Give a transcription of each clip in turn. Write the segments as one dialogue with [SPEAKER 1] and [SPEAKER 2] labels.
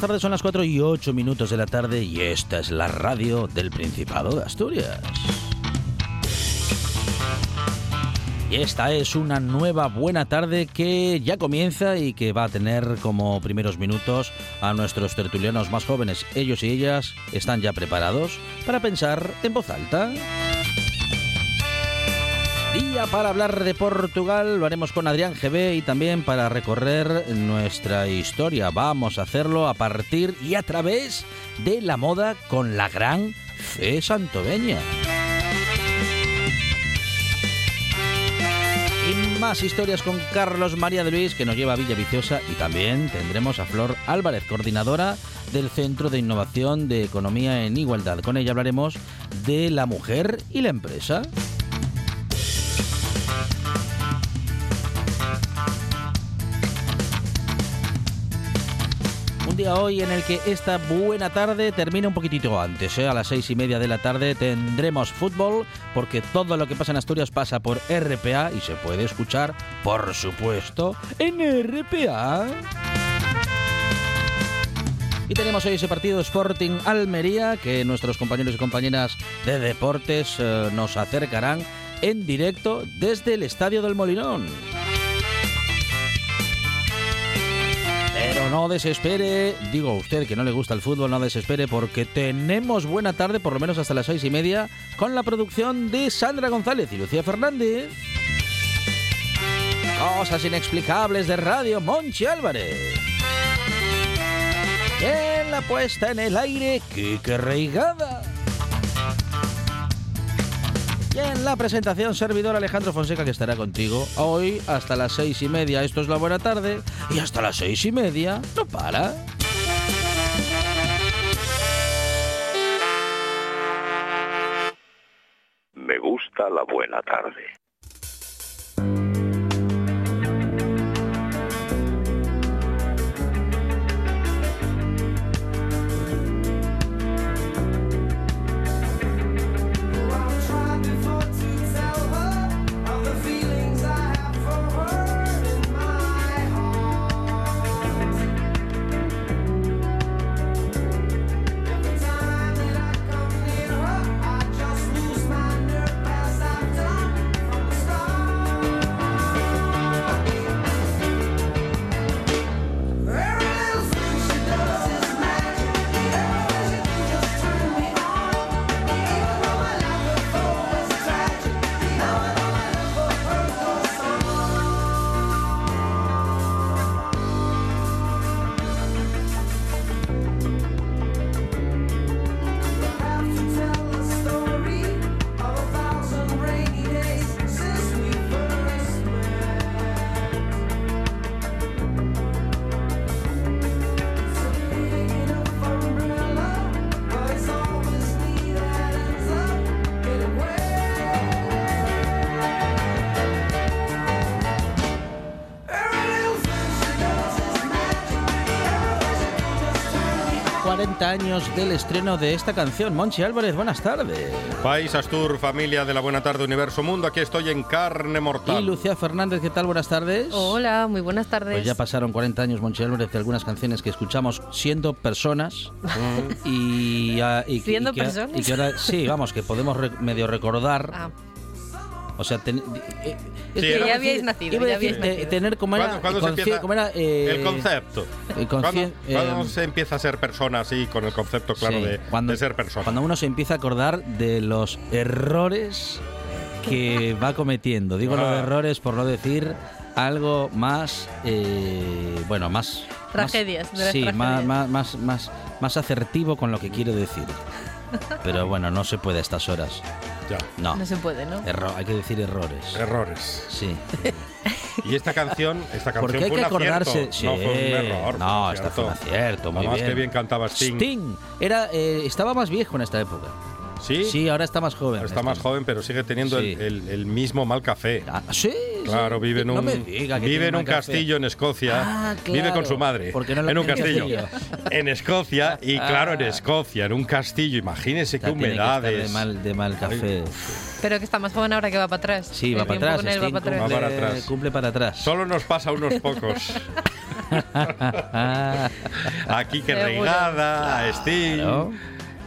[SPEAKER 1] Buenas tardes, son las 4 y 8 minutos de la tarde y esta es la radio del Principado de Asturias. Y esta es una nueva buena tarde que ya comienza y que va a tener como primeros minutos a nuestros tertulianos más jóvenes. Ellos y ellas están ya preparados para pensar en voz alta. Para hablar de Portugal, lo haremos con Adrián GB y también para recorrer nuestra historia. Vamos a hacerlo a partir y a través de la moda con la gran Fe Santoveña. Y más historias con Carlos María de Luis que nos lleva a Villa Viciosa y también tendremos a Flor Álvarez, coordinadora del Centro de Innovación de Economía en Igualdad. Con ella hablaremos de la mujer y la empresa. Hoy en el que esta buena tarde termina un poquitito antes, ¿eh? a las seis y media de la tarde tendremos fútbol, porque todo lo que pasa en Asturias pasa por RPA y se puede escuchar, por supuesto, en RPA. Y tenemos hoy ese partido Sporting Almería que nuestros compañeros y compañeras de deportes eh, nos acercarán en directo desde el Estadio del Molinón. No desespere, digo usted que no le gusta el fútbol, no desespere porque tenemos buena tarde, por lo menos hasta las seis y media, con la producción de Sandra González y Lucía Fernández. Cosas inexplicables de Radio Monchi Álvarez. En la puesta en el aire, Kike Reigada. Y en la presentación, servidor Alejandro Fonseca, que estará contigo hoy hasta las seis y media. Esto es la buena tarde. Y hasta las seis y media no para.
[SPEAKER 2] Me gusta la buena tarde.
[SPEAKER 1] Años del estreno de esta canción. Monchi Álvarez, buenas tardes.
[SPEAKER 3] País Astur, familia de la Buena Tarde Universo Mundo, aquí estoy en carne mortal.
[SPEAKER 1] Y Lucía Fernández, ¿qué tal? Buenas tardes.
[SPEAKER 4] Hola, muy buenas tardes.
[SPEAKER 1] Pues ya pasaron 40 años, Monchi Álvarez, de algunas canciones que escuchamos siendo personas. y, y,
[SPEAKER 4] ¿Siendo
[SPEAKER 1] y que,
[SPEAKER 4] personas?
[SPEAKER 1] Y que ahora, sí, vamos, que podemos re- medio recordar.
[SPEAKER 4] Ah,
[SPEAKER 1] O sea, ten- eh, es
[SPEAKER 3] Sí,
[SPEAKER 1] que
[SPEAKER 4] ya habíais
[SPEAKER 1] decir-
[SPEAKER 4] nacido,
[SPEAKER 1] iba a
[SPEAKER 4] ya
[SPEAKER 1] decir,
[SPEAKER 4] habíais
[SPEAKER 1] eh,
[SPEAKER 4] nacido.
[SPEAKER 1] tener como era,
[SPEAKER 3] ¿Cuándo- cuándo se
[SPEAKER 1] conci-
[SPEAKER 3] empieza
[SPEAKER 1] como era, eh,
[SPEAKER 3] el concepto.
[SPEAKER 1] el
[SPEAKER 3] ¿Cuándo,
[SPEAKER 1] eh,
[SPEAKER 3] se empieza a ser persona así, con el concepto claro
[SPEAKER 1] Sí,
[SPEAKER 3] de,
[SPEAKER 1] cuando,
[SPEAKER 3] de ser persona?
[SPEAKER 1] Cuando uno se empieza a acordar de los errores que va cometiendo. Digo los
[SPEAKER 3] Ah.
[SPEAKER 1] errores por no decir algo más, eh, bueno, más...
[SPEAKER 4] Tragedias,
[SPEAKER 1] más-
[SPEAKER 4] de
[SPEAKER 1] Sí, más,
[SPEAKER 4] tragedias.
[SPEAKER 1] más, más, más, más asertivo con lo que quiero decir. Pero bueno, no se puede a estas horas.
[SPEAKER 3] Ya.
[SPEAKER 1] No,
[SPEAKER 4] No se puede, ¿no?
[SPEAKER 1] Erro- hay que decir errores.
[SPEAKER 3] Errores.
[SPEAKER 1] Sí.
[SPEAKER 3] Y esta canción, esta canción
[SPEAKER 1] Porque hay
[SPEAKER 3] fue
[SPEAKER 1] que
[SPEAKER 3] un
[SPEAKER 1] acordarse.
[SPEAKER 3] acierto.
[SPEAKER 1] Sí,
[SPEAKER 3] no fue un error.
[SPEAKER 1] no,
[SPEAKER 3] un
[SPEAKER 1] esta fue un
[SPEAKER 3] acierto.
[SPEAKER 1] muy
[SPEAKER 3] Además,
[SPEAKER 1] bien.
[SPEAKER 3] qué bien cantaba Sting.
[SPEAKER 1] Sting era, eh, estaba más viejo en esta época.
[SPEAKER 3] ¿Sí?
[SPEAKER 1] Sí, ahora está más joven.
[SPEAKER 3] Está más joven, pero sigue teniendo
[SPEAKER 1] Sí.
[SPEAKER 3] el, el- el mismo mal café.
[SPEAKER 1] Ah, sí,
[SPEAKER 3] Claro, vive en un,
[SPEAKER 1] diga
[SPEAKER 3] vive en un castillo en Escocia.
[SPEAKER 1] Ah,
[SPEAKER 3] Vive con su madre.
[SPEAKER 1] porque no lo
[SPEAKER 3] en un castillo. en Escocia. Y claro, en
[SPEAKER 1] Ah.
[SPEAKER 3] Escocia, en un castillo. Imagínese qué humedades.
[SPEAKER 1] De mal, de mal café.
[SPEAKER 4] Pero que está más joven ahora que va para atrás.
[SPEAKER 1] Sí, va para atrás.
[SPEAKER 4] él va para atrás.
[SPEAKER 3] Va
[SPEAKER 1] cumple,
[SPEAKER 3] para atrás.
[SPEAKER 1] cumple para atrás.
[SPEAKER 3] Solo nos pasa a unos pocos. Aquí que regada, a Sting,
[SPEAKER 1] Claro.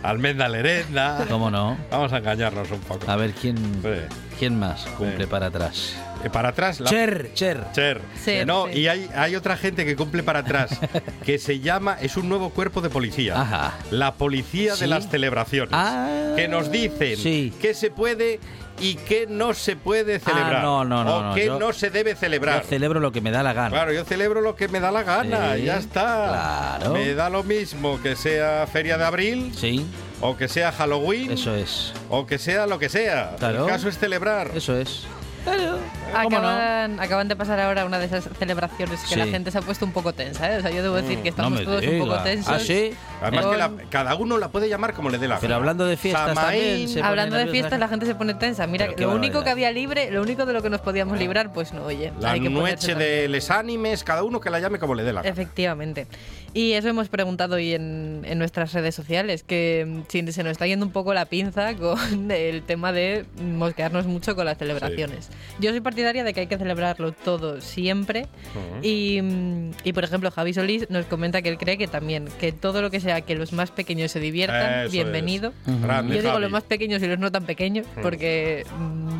[SPEAKER 3] almendra lerenda.
[SPEAKER 1] ¿Cómo no?
[SPEAKER 3] Vamos a engañarnos un poco.
[SPEAKER 1] A ver quién,
[SPEAKER 3] Sí.
[SPEAKER 1] quién más cumple
[SPEAKER 3] Sí.
[SPEAKER 1] para atrás.
[SPEAKER 3] Eh, para atrás, la
[SPEAKER 1] Cher, Cher.
[SPEAKER 3] Cher.
[SPEAKER 4] Sí,
[SPEAKER 3] no,
[SPEAKER 4] sí.
[SPEAKER 3] y hay, hay otra gente que cumple para atrás, que se llama, es un nuevo cuerpo de policía.
[SPEAKER 1] Ajá.
[SPEAKER 3] La policía
[SPEAKER 1] ¿Sí?
[SPEAKER 3] de las celebraciones.
[SPEAKER 1] Ah,
[SPEAKER 3] que nos dicen
[SPEAKER 1] sí.
[SPEAKER 3] qué se puede y qué no se puede celebrar.
[SPEAKER 1] Ah, no, no, no,
[SPEAKER 3] O
[SPEAKER 1] no,
[SPEAKER 3] qué
[SPEAKER 1] yo-
[SPEAKER 3] no se debe
[SPEAKER 1] Yo
[SPEAKER 3] celebrar.
[SPEAKER 1] celebro lo que me da la gana.
[SPEAKER 3] Claro, yo celebro lo que me da la gana,
[SPEAKER 1] Sí,
[SPEAKER 3] ya está.
[SPEAKER 1] claro.
[SPEAKER 3] Me da lo mismo que sea Feria de Abril,
[SPEAKER 1] Sí,
[SPEAKER 3] o que sea Halloween,
[SPEAKER 1] eso es.
[SPEAKER 3] o que sea lo que sea.
[SPEAKER 1] Claro.
[SPEAKER 3] El caso es celebrar.
[SPEAKER 1] Eso es. Claro. ¿Cómo no?
[SPEAKER 4] Acaban, acaban de pasar ahora una de esas celebraciones que
[SPEAKER 1] Sí.
[SPEAKER 4] la gente se ha puesto un poco tensa, ¿eh? O sea, yo debo decir que
[SPEAKER 1] Mm, No
[SPEAKER 4] estamos
[SPEAKER 1] me
[SPEAKER 4] todos un poco
[SPEAKER 1] diga.
[SPEAKER 4] tensos.
[SPEAKER 1] ¿Ah, sí?
[SPEAKER 3] Además que la-
[SPEAKER 4] Con-
[SPEAKER 3] cada uno la puede llamar como le dé la
[SPEAKER 1] Pero
[SPEAKER 3] gana.
[SPEAKER 1] hablando de fiestas
[SPEAKER 3] Samaín,
[SPEAKER 1] también, se
[SPEAKER 4] Hablando de fiestas, la gente se pone tensa. Mira,
[SPEAKER 1] Pero
[SPEAKER 4] lo único que había libre, lo único de lo que nos podíamos librar, pues no, oye.
[SPEAKER 3] La
[SPEAKER 4] hay que
[SPEAKER 3] noche de les animes, cada uno que la llame como le dé la gana.
[SPEAKER 4] Efectivamente. Y eso hemos preguntado hoy en, en nuestras redes sociales, que mm, se nos está yendo un poco la pinza con el tema de mosquearnos mucho con las celebraciones. Yo soy partidaria de que hay que celebrarlo todo siempre.
[SPEAKER 3] Ujú.
[SPEAKER 4] Y, mm, y, por ejemplo, Javi Solís nos comenta que él cree que también, que todo lo que sea que los más pequeños se diviertan,
[SPEAKER 3] Eso
[SPEAKER 4] bienvenido.
[SPEAKER 3] es. Grande,
[SPEAKER 4] Yo digo
[SPEAKER 3] Javi.
[SPEAKER 4] los más pequeños y los no tan pequeños, porque mm,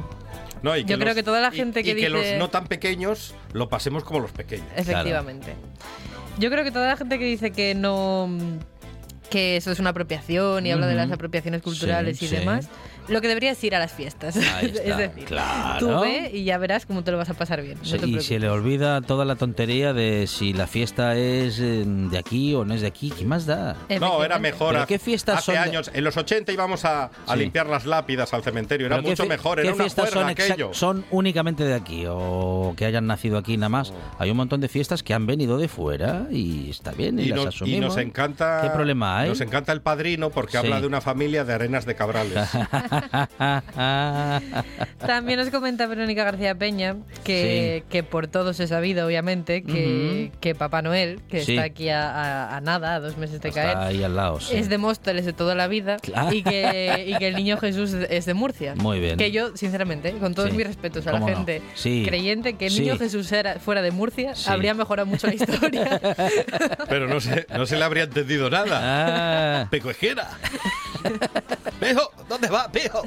[SPEAKER 3] No, y
[SPEAKER 4] yo creo
[SPEAKER 3] los-
[SPEAKER 4] que toda la
[SPEAKER 3] y-
[SPEAKER 4] gente
[SPEAKER 3] y
[SPEAKER 4] que
[SPEAKER 3] que los
[SPEAKER 4] dice-
[SPEAKER 3] no tan pequeños lo pasemos como los pequeños.
[SPEAKER 4] Efectivamente. Yo creo que toda la gente que dice que no que eso es una apropiación y habla de las apropiaciones culturales
[SPEAKER 1] Sí,
[SPEAKER 4] y
[SPEAKER 1] sí.
[SPEAKER 4] demás, lo que debería es ir a las fiestas.
[SPEAKER 1] Ahí
[SPEAKER 4] es
[SPEAKER 1] está,
[SPEAKER 4] decir,
[SPEAKER 1] claro.
[SPEAKER 4] tú ve y ya verás cómo te lo vas a pasar bien. no
[SPEAKER 1] y se le olvida toda la tontería de si la fiesta es eh, de aquí o no es de aquí. ¿Qué más da?
[SPEAKER 3] No, era mejor.
[SPEAKER 1] ¿Pero
[SPEAKER 3] hace-
[SPEAKER 1] qué fiestas
[SPEAKER 3] hace
[SPEAKER 1] son de-
[SPEAKER 3] años, en los 80 íbamos a, a
[SPEAKER 1] Sí.
[SPEAKER 3] limpiar las lápidas al cementerio. Era
[SPEAKER 1] ¿Pero qué
[SPEAKER 3] mucho mejor,
[SPEAKER 1] ¿Qué
[SPEAKER 3] era una
[SPEAKER 1] fiestas son, exa-
[SPEAKER 3] aquello.
[SPEAKER 1] son únicamente de aquí o que hayan nacido aquí nada más? Hay un montón de fiestas que han venido de fuera y está bien y,
[SPEAKER 3] y,
[SPEAKER 1] las
[SPEAKER 3] nos, y
[SPEAKER 1] asumimos.
[SPEAKER 3] nos encanta.
[SPEAKER 1] ¿Qué problema hay?
[SPEAKER 3] Nos encanta el padrino porque
[SPEAKER 1] Sí.
[SPEAKER 3] habla de una familia de arenas de cabrales.
[SPEAKER 4] También nos comenta Verónica García Peña que, que por todos he sabido, obviamente, que, Papá Noel, que
[SPEAKER 1] Sí.
[SPEAKER 4] está aquí a, a- a nada, a dos meses de
[SPEAKER 1] Está
[SPEAKER 4] caer,
[SPEAKER 1] ahí al lado. sí.
[SPEAKER 4] es de Móstoles de toda la vida
[SPEAKER 1] Claro.
[SPEAKER 4] y, que, y que el niño Jesús es de Murcia.
[SPEAKER 1] Muy bien.
[SPEAKER 4] Que yo, sinceramente, con todos
[SPEAKER 1] Sí.
[SPEAKER 4] mis respetos a la gente
[SPEAKER 1] Sí.
[SPEAKER 4] creyente, que el
[SPEAKER 1] Sí.
[SPEAKER 4] niño Jesús era, fuera de Murcia,
[SPEAKER 1] Sí.
[SPEAKER 4] habría mejorado mucho la historia.
[SPEAKER 3] Pero no se, no se le habría entendido nada.
[SPEAKER 1] Ah,
[SPEAKER 3] Pecuejera. Pejo, ¿dónde va, Pejo?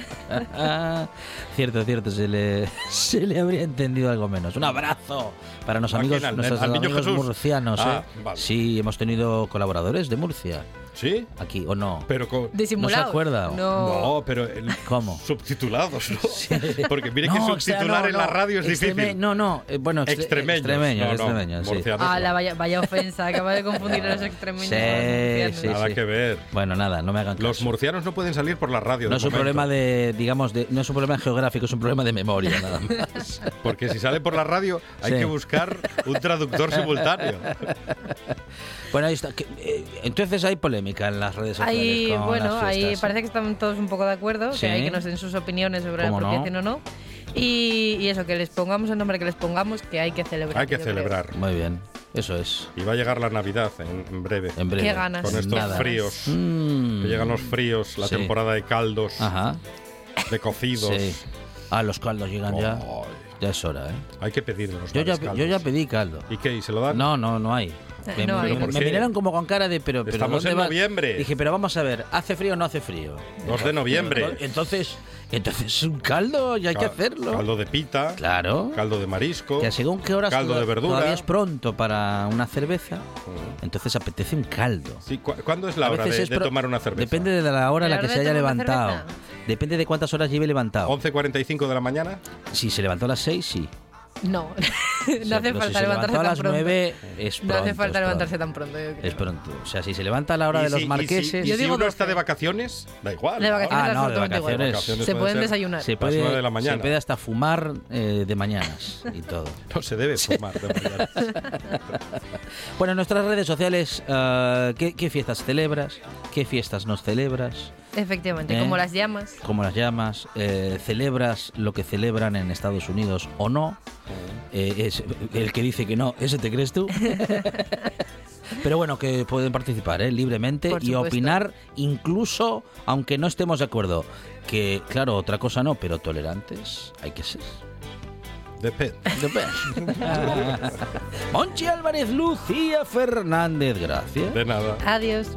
[SPEAKER 1] ah, cierto, cierto, se le, se le habría entendido algo menos. Un abrazo para los
[SPEAKER 3] ¿A
[SPEAKER 1] amigos,
[SPEAKER 3] quién? ¿Al-
[SPEAKER 1] nuestros
[SPEAKER 3] al niño
[SPEAKER 1] amigos
[SPEAKER 3] Jesús?
[SPEAKER 1] murcianos.
[SPEAKER 3] Ah,
[SPEAKER 1] ¿eh?
[SPEAKER 3] vale.
[SPEAKER 1] Sí, hemos tenido colaboradores de Murcia
[SPEAKER 3] ¿Sí?
[SPEAKER 1] aquí, ¿o no?
[SPEAKER 3] Pero con...
[SPEAKER 4] Disimulado.
[SPEAKER 1] ¿No se acuerda?
[SPEAKER 4] No.
[SPEAKER 3] No, pero el-
[SPEAKER 1] ¿Cómo?
[SPEAKER 3] subtitulados, ¿no? Porque mire que subtitular en
[SPEAKER 1] no,
[SPEAKER 3] la radio es
[SPEAKER 1] extreme-
[SPEAKER 3] difícil.
[SPEAKER 1] No, no, eh, bueno, extre-
[SPEAKER 3] Extremeños.
[SPEAKER 1] extremeños,
[SPEAKER 3] No, no,
[SPEAKER 1] extremeños, sí.
[SPEAKER 4] Ah, la vaya, vaya ofensa, acaba de confundir a los extremeños.
[SPEAKER 1] Sí, sí,
[SPEAKER 3] Nada
[SPEAKER 1] sí.
[SPEAKER 3] que ver.
[SPEAKER 1] Bueno, nada, no me hagan caso.
[SPEAKER 3] Los murcianos no pueden salir por la radio.
[SPEAKER 1] no
[SPEAKER 3] de
[SPEAKER 1] es un
[SPEAKER 3] momento,
[SPEAKER 1] problema de, digamos, de, no es un problema geográfico, es un problema de memoria, nada más.
[SPEAKER 3] Porque si sale por la radio hay
[SPEAKER 1] Sí.
[SPEAKER 3] que buscar un traductor simultáneo.
[SPEAKER 1] bueno, ahí está. eh, entonces hay polémica en las redes sociales.
[SPEAKER 4] Ahí,
[SPEAKER 1] con
[SPEAKER 4] bueno,
[SPEAKER 1] las
[SPEAKER 4] ahí parece que están todos un poco de acuerdo,
[SPEAKER 1] Sí.
[SPEAKER 4] que hay que nos den sus opiniones sobre la
[SPEAKER 1] ¿Cómo no?
[SPEAKER 4] apropiación o no. Y, y eso, que les pongamos el nombre que les pongamos, que hay que celebrar.
[SPEAKER 3] Hay que
[SPEAKER 4] yo creo.
[SPEAKER 3] celebrar.
[SPEAKER 1] Muy bien, eso es.
[SPEAKER 3] Y va a llegar la Navidad en, en breve.
[SPEAKER 1] En breve.
[SPEAKER 4] Qué ganas.
[SPEAKER 3] Con estos
[SPEAKER 1] Nada.
[SPEAKER 3] fríos.
[SPEAKER 1] Mm.
[SPEAKER 3] Que llegan los fríos, la
[SPEAKER 1] Sí.
[SPEAKER 3] temporada de caldos,
[SPEAKER 1] Ajá.
[SPEAKER 3] de cocidos.
[SPEAKER 1] Sí. Ah, los caldos llegan ya.
[SPEAKER 3] Ay,
[SPEAKER 1] Ya es hora, ¿eh?
[SPEAKER 3] hay que pedir en los
[SPEAKER 1] Yo ya,
[SPEAKER 3] caldos.
[SPEAKER 1] yo ya pedí caldo.
[SPEAKER 3] ¿Y qué? ¿Y se lo dan?
[SPEAKER 1] No, no, no hay. Me,
[SPEAKER 4] No
[SPEAKER 1] me- miraron como con cara de, pero, pero
[SPEAKER 3] Estamos
[SPEAKER 1] ¿dónde
[SPEAKER 3] en
[SPEAKER 1] va?
[SPEAKER 3] noviembre.
[SPEAKER 1] Dije, pero vamos a ver, ¿hace frío o no hace frío?
[SPEAKER 3] 2 de noviembre.
[SPEAKER 1] Entonces, entonces un caldo y hay que
[SPEAKER 3] Cal-
[SPEAKER 1] hacerlo.
[SPEAKER 3] Caldo de pita,
[SPEAKER 1] Claro.
[SPEAKER 3] caldo de marisco.
[SPEAKER 1] Que según qué horas
[SPEAKER 3] caldo
[SPEAKER 1] toda-
[SPEAKER 3] de verdura.
[SPEAKER 1] todavía es pronto para una cerveza, entonces apetece un caldo.
[SPEAKER 3] Sí, ¿cu- ¿Cuándo es la
[SPEAKER 1] A
[SPEAKER 3] hora de,
[SPEAKER 1] es
[SPEAKER 3] de tomar una cerveza?
[SPEAKER 1] Depende de la hora en la
[SPEAKER 4] ¿La
[SPEAKER 1] que se haya levantado.
[SPEAKER 4] cerveza?
[SPEAKER 1] Depende de cuántas horas lleve levantado.
[SPEAKER 3] 11.45 de la mañana.
[SPEAKER 1] Si se levantó a las 6, sí.
[SPEAKER 4] No, no hace
[SPEAKER 1] si
[SPEAKER 4] falta
[SPEAKER 1] se
[SPEAKER 4] levantarse tan
[SPEAKER 1] las
[SPEAKER 4] pronto.
[SPEAKER 1] 9 es
[SPEAKER 4] No
[SPEAKER 1] pronto.
[SPEAKER 4] hace falta levantarse tan pronto.
[SPEAKER 1] Es pronto. O sea, si se levanta a la hora de
[SPEAKER 3] si-
[SPEAKER 1] los
[SPEAKER 3] y si-
[SPEAKER 1] marqueses...
[SPEAKER 3] y
[SPEAKER 4] Yo
[SPEAKER 3] si
[SPEAKER 4] digo
[SPEAKER 3] uno
[SPEAKER 4] 12.
[SPEAKER 3] está de vacaciones, da igual.
[SPEAKER 4] De vacaciones
[SPEAKER 1] Ah, no, de vacaciones.
[SPEAKER 4] Se
[SPEAKER 3] pueden
[SPEAKER 4] desayunar.
[SPEAKER 1] Se puede,
[SPEAKER 3] nueve de la mañana.
[SPEAKER 1] se puede hasta fumar eh, de mañanas y todo.
[SPEAKER 3] No se debe fumar de mañana.
[SPEAKER 1] Bueno, en nuestras redes sociales, ah, ¿qué, qué fiestas celebras? ¿Qué fiestas no celebras?
[SPEAKER 4] Efectivamente,
[SPEAKER 1] ¿Eh?
[SPEAKER 4] como las llamas.
[SPEAKER 1] ¿Cómo las llamas? Eh, ¿Celebras lo que celebran en Estados Unidos o no? Eh, es, el que dice que no, ¿ese te crees tú? Pero bueno, que pueden participar ¿eh? libremente y opinar, incluso aunque no estemos de acuerdo. Que, claro, otra cosa no, pero tolerantes hay que ser.
[SPEAKER 3] Depende.
[SPEAKER 1] Monchi Álvarez, Lucía Fernández, gracias.
[SPEAKER 3] De nada.
[SPEAKER 4] Adiós.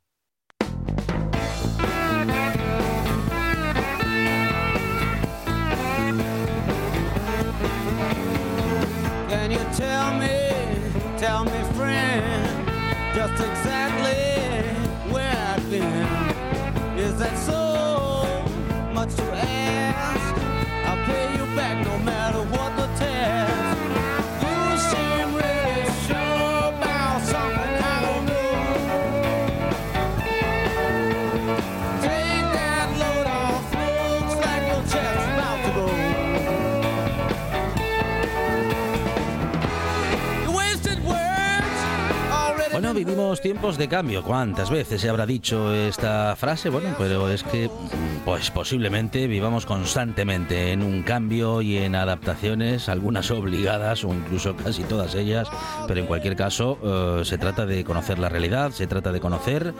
[SPEAKER 1] Vivimos tiempos de cambio. ¿Cuántas veces se habrá dicho esta frase? Bueno, pero es que, pues posiblemente vivamos constantemente en un cambio y en adaptaciones, algunas obligadas o incluso casi todas ellas, pero en cualquier caso eh, se trata de conocer la realidad, se trata de conocer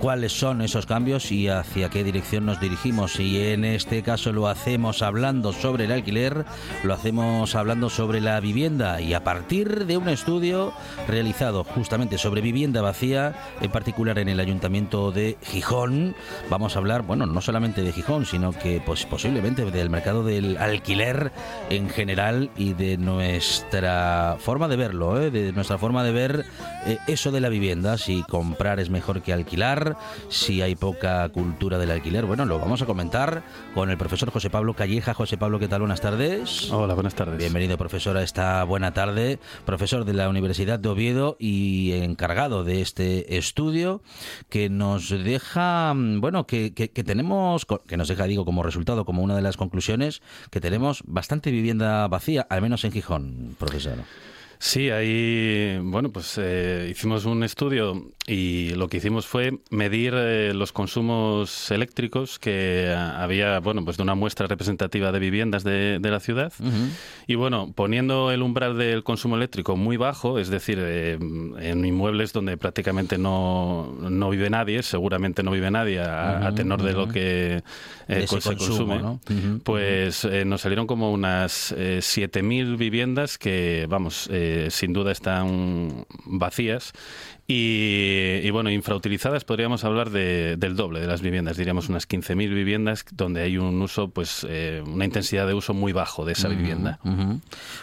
[SPEAKER 1] cuáles son esos cambios y hacia qué dirección nos dirigimos. Y en este caso lo hacemos hablando sobre el alquiler, lo hacemos hablando sobre la vivienda y a partir de un estudio realizado justamente sobre vivienda vacía, en particular en el Ayuntamiento de Gijón, vamos a hablar, bueno, no solamente de Gijón, sino que pues, posiblemente del mercado del alquiler en general y de nuestra forma de verlo, ¿eh? de nuestra forma de ver eh, eso de la vivienda, si comprar es mejor que alquilar, si hay poca cultura del alquiler. Bueno, lo vamos a comentar con el profesor José Pablo Calleja. José Pablo, ¿qué tal? Buenas tardes.
[SPEAKER 5] Hola, buenas tardes.
[SPEAKER 1] Bienvenido, profesor, a esta buena tarde. Profesor de la Universidad de Oviedo y encargado de este estudio que nos deja, mm, bueno, que, que- que tenemos, que nos deja, digo, como resultado, como una de las conclusiones, que tenemos bastante vivienda vacía, al menos en Gijón, profesor.
[SPEAKER 5] Sí, ahí, bueno, pues eh, hicimos un estudio y lo que hicimos fue medir eh, los consumos eléctricos que ah, había, bueno, pues de una muestra representativa de viviendas de, de la ciudad. Y bueno, poniendo el umbral del consumo eléctrico muy bajo, es decir, eh, en inmuebles donde prácticamente no, no vive nadie, seguramente no vive nadie a, a tenor de lo que eh,
[SPEAKER 1] De
[SPEAKER 5] se
[SPEAKER 1] consumo,
[SPEAKER 5] consume, pues nos salieron como unas eh, 7.000 viviendas que, vamos, eh, sin duda están vacías. Y, y, bueno, infrautilizadas podríamos hablar de- del doble de las viviendas, diríamos unas 15.000 viviendas donde hay un uso, pues eh, una intensidad de uso muy bajo de esa vivienda.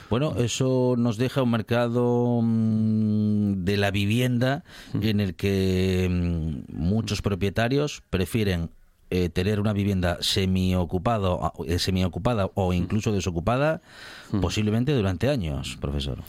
[SPEAKER 1] Bueno, eso nos deja un mercado mm, de la vivienda en el que mm, muchos propietarios prefieren eh, tener una vivienda semi-ocupado, eh, semiocupada o incluso desocupada posiblemente durante años, profesor.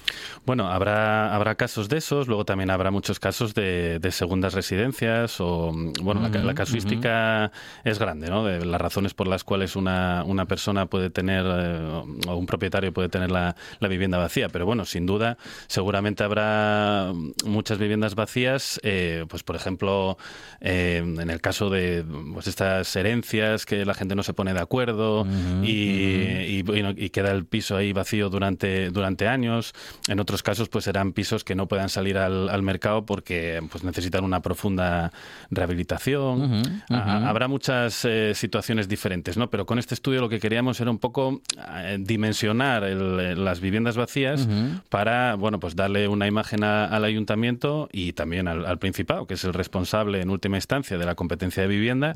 [SPEAKER 5] Bueno, habrá, habrá casos de esos, luego también habrá muchos casos de, de segundas residencias o, mm, bueno, la la, casuística es grande, ¿no? De las razones por las cuales una, una persona puede tener, eh, o un propietario puede tener la, la vivienda vacía, pero bueno, sin duda, seguramente habrá muchas viviendas vacías, eh, pues por ejemplo, eh, en el caso de pues esta muchas herencias que la gente no se pone de acuerdo y, y, y queda el piso ahí vacío durante, durante años. En otros casos, pues serán pisos que no puedan salir al, al mercado porque pues necesitan una profunda rehabilitación. Ha- Habrá muchas eh, situaciones diferentes, ¿no? Pero con este estudio lo que queríamos era un poco eh, dimensionar el- las viviendas vacías para, bueno, pues darle una imagen a- al ayuntamiento y también al, al Principado, que es el responsable en última instancia de la competencia de vivienda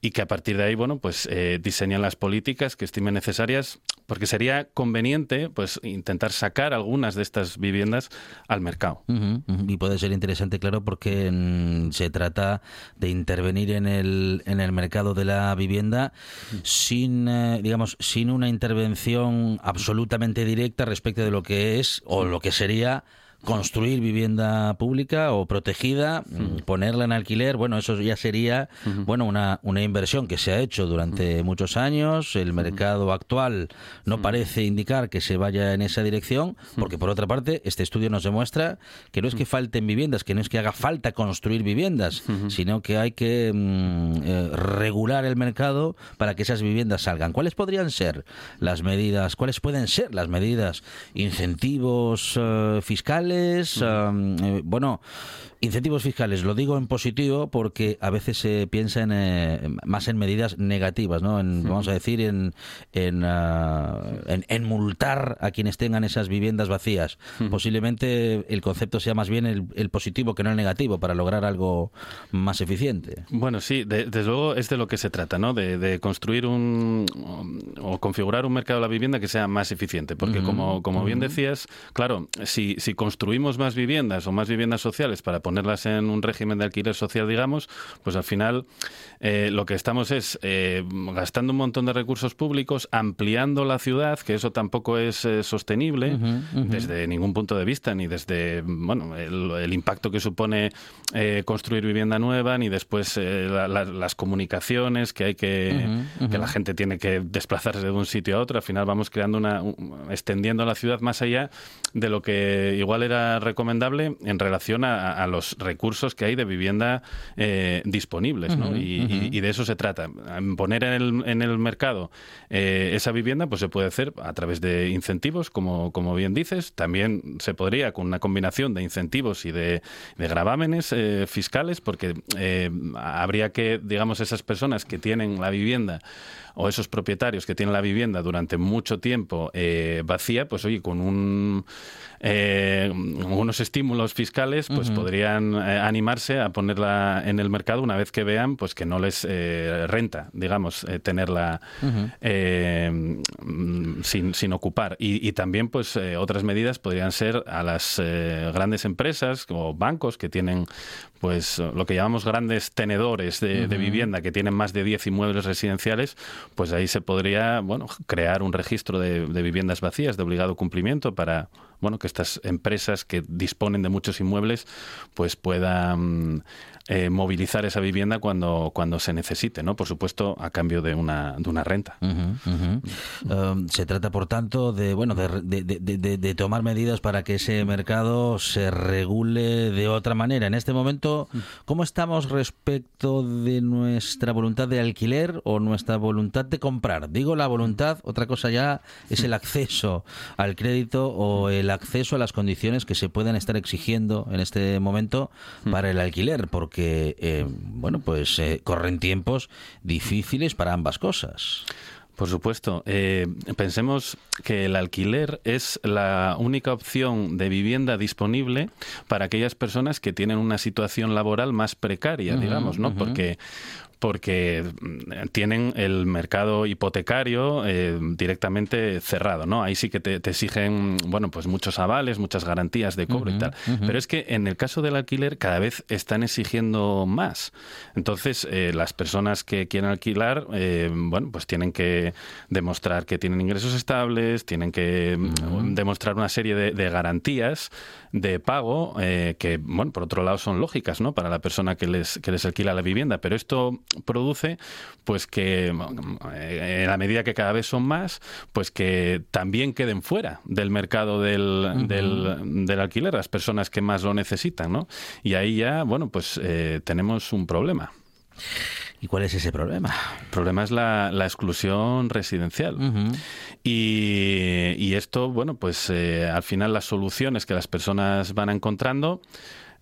[SPEAKER 5] y que a partir de ahí, bueno, pues eh, diseñan las políticas que estimen necesarias, porque sería conveniente, pues, intentar sacar algunas de estas viviendas al mercado.
[SPEAKER 1] Y puede ser interesante, claro, porque mm, se trata de intervenir en el, en el mercado de la vivienda sin, eh, digamos, sin una intervención absolutamente directa respecto de lo que es o lo que sería construir vivienda pública o protegida, mm, ponerla en alquiler, bueno, eso ya sería bueno una, una inversión que se ha hecho durante muchos años. El mercado actual no parece indicar que se vaya en esa dirección, porque por otra parte, este estudio nos demuestra que no es que falten viviendas, que no es que haga falta construir viviendas, sino que hay que mm, eh, regular el mercado para que esas viviendas salgan. ¿Cuáles podrían ser las medidas? ¿Cuáles pueden ser las medidas? Incentivos eh, fiscales, um, eh, bueno, incentivos fiscales, lo digo en positivo porque a veces se piensa en, eh, más en medidas negativas, ¿no? En, Vamos a decir, en, en, ah, en- en multar a quienes tengan esas viviendas vacías. Posiblemente el concepto sea más bien el, el positivo que no el negativo para lograr algo más eficiente.
[SPEAKER 5] Bueno, sí, de- desde luego es de lo que se trata, ¿no? De, de construir un o configurar un mercado de la vivienda que sea más eficiente, porque como, como bien decías, claro, si, si construimos más viviendas o más viviendas sociales para ponerlas en un régimen de alquiler social, digamos, pues al final eh, lo que estamos es eh, gastando un montón de recursos públicos, ampliando la ciudad, que eso tampoco es eh, sostenible desde ningún punto de vista, ni desde bueno el, el impacto que supone eh, construir vivienda nueva, ni después eh, la- la- las comunicaciones que hay que que la gente tiene que desplazarse de un sitio a otro. Al final vamos creando una un- extendiendo la ciudad más allá de lo que igual era recomendable en relación a, a los recursos que hay de vivienda eh, disponibles, ¿no? y, de eso se trata. Poner en el, en el mercado eh, esa vivienda, pues se puede hacer a través de incentivos, como, como bien dices. También se podría con una combinación de incentivos y de, de gravámenes eh, fiscales, porque eh, habría que, digamos, esas personas que tienen la vivienda o esos propietarios que tienen la vivienda durante mucho tiempo eh, vacía, pues oye, con un, eh, unos estímulos fiscales, pues podrían eh, animarse a ponerla en el mercado una vez que vean pues que no les renta, digamos, tenerla sin, sin ocupar. Y, y también, pues, otras medidas podrían ser a las grandes empresas o bancos que tienen, pues, lo que llamamos grandes tenedores de, de vivienda, que tienen más de 10 inmuebles residenciales, pues ahí se podría, bueno, crear un registro de, de viviendas vacías de obligado cumplimiento para, bueno, que estas empresas que disponen de muchos inmuebles, pues puedan eh, movilizar esa vivienda cuando, cuando se necesite, ¿no? Por supuesto, a cambio de una, de una renta.
[SPEAKER 1] Um, se trata, por tanto, de bueno de- de- de tomar medidas para que ese mercado se regule de otra manera. En este momento, ¿cómo estamos respecto de nuestra voluntad de alquiler o nuestra voluntad de comprar? Digo la voluntad, otra cosa ya es el acceso al crédito o el acceso a las condiciones que se puedan estar exigiendo en este momento para el alquiler, porque eh, bueno, pues eh, corren tiempos difíciles para ambas cosas.
[SPEAKER 5] Por supuesto. Eh, pensemos que el alquiler es la única opción de vivienda disponible para aquellas personas que tienen una situación laboral más precaria, digamos, ¿no? Porque porque mm, tienen el mercado hipotecario eh, directamente cerrado, ¿no? Ahí sí que te, te exigen, bueno, pues muchos avales, muchas garantías de cobro y tal. Pero es que en el caso del alquiler cada vez están exigiendo más. Entonces, eh, las personas que quieren alquilar, eh, bueno, pues tienen que demostrar que tienen ingresos estables, tienen que mm, demostrar una serie de, de garantías de pago eh, que, bueno, por otro lado son lógicas, ¿no? Para la persona que les, que les alquila la vivienda. Pero esto produce, pues que eh, en la medida que cada vez son más, pues que también queden fuera del mercado del, del, del alquiler las personas que más lo necesitan, ¿no? Y ahí ya, bueno, pues eh, tenemos un problema.
[SPEAKER 1] ¿Y cuál es ese problema?
[SPEAKER 5] El problema es la, la exclusión residencial. Y, y esto, bueno, pues eh, al final las soluciones que las personas van encontrando,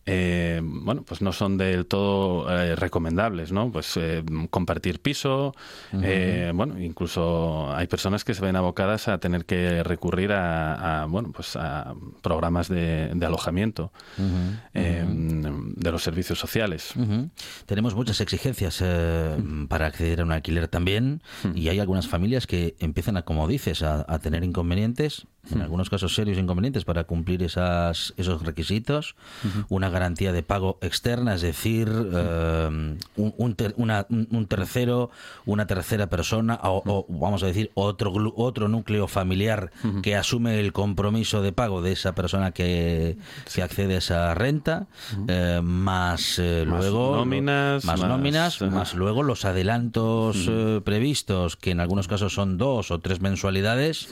[SPEAKER 5] eh, bueno, pues no son del todo eh, recomendables, ¿no? Pues eh, compartir piso, eh, bueno, incluso hay personas que se ven abocadas a tener que recurrir a, a, bueno, pues a programas de, de alojamiento eh, de los servicios sociales.
[SPEAKER 1] Tenemos muchas exigencias para acceder a un alquiler también y hay algunas familias que empiezan a, como dices, a, a tener inconvenientes, en algunos casos serios inconvenientes para cumplir esas, esos requisitos, una garantía de pago externa, es decir, eh, un, un ter- una- un- tercero, una tercera persona o, o, vamos a decir otro otro núcleo familiar que asume el compromiso de pago de esa persona que, que accede a esa renta, eh, más eh,
[SPEAKER 5] Más
[SPEAKER 1] luego
[SPEAKER 5] nóminas,
[SPEAKER 1] más,
[SPEAKER 5] más-
[SPEAKER 1] nóminas, más luego los adelantos eh, previstos, que en algunos casos son dos o tres mensualidades,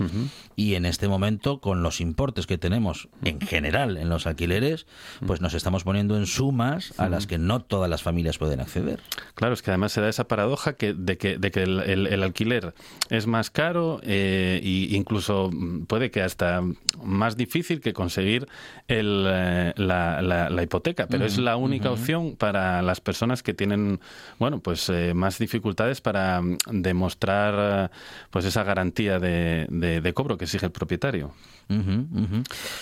[SPEAKER 1] y en este momento, con los importes que tenemos en general en los alquileres, pues nos estamos poniendo en sumas a las que no todas las familias pueden acceder.
[SPEAKER 5] Claro, es que además se da esa paradoja que, de que, de que el, el- el alquiler es más caro e incluso puede que hasta más difícil que conseguir el, eh, la, la- la hipoteca, pero es la única opción para las personas que tienen, bueno, pues eh, más dificultades para demostrar eh, pues esa garantía de, de- de cobro que exige el propietario.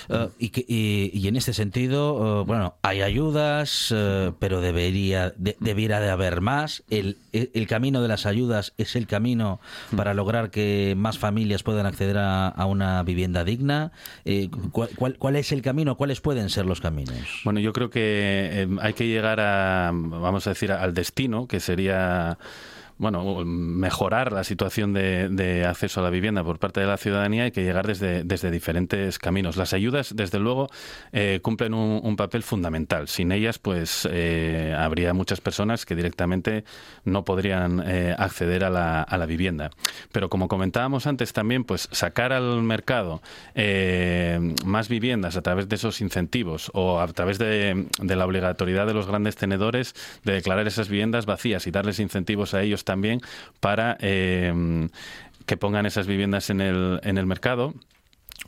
[SPEAKER 1] Eh, y, que- y- y en este sentido, eh, bueno, hay ayudas, eh, pero debería de- debiera de haber más. El, el- el camino de las ayudas es el camino para lograr que más familias puedan acceder a, a una vivienda digna. Eh, ¿cuál, cuál, cuál es el camino? ¿Cuáles pueden ser los caminos?
[SPEAKER 5] Bueno, yo creo que eh, hay que llegar a, vamos a decir, al destino, que sería, bueno, mejorar la situación de, acceso a la vivienda por parte de la ciudadanía. Hay que llegar desde, desde diferentes caminos. Las ayudas, desde luego, eh, cumplen un, un papel fundamental. Sin ellas, pues, eh, habría muchas personas que directamente no podrían eh, acceder a la, a la vivienda. Pero como comentábamos antes también, pues, sacar al mercado eh, más viviendas a través de esos incentivos o a través de, de la obligatoriedad de los grandes tenedores de declarar esas viviendas vacías y darles incentivos a ellos también para eh, que pongan esas viviendas en el, en el mercado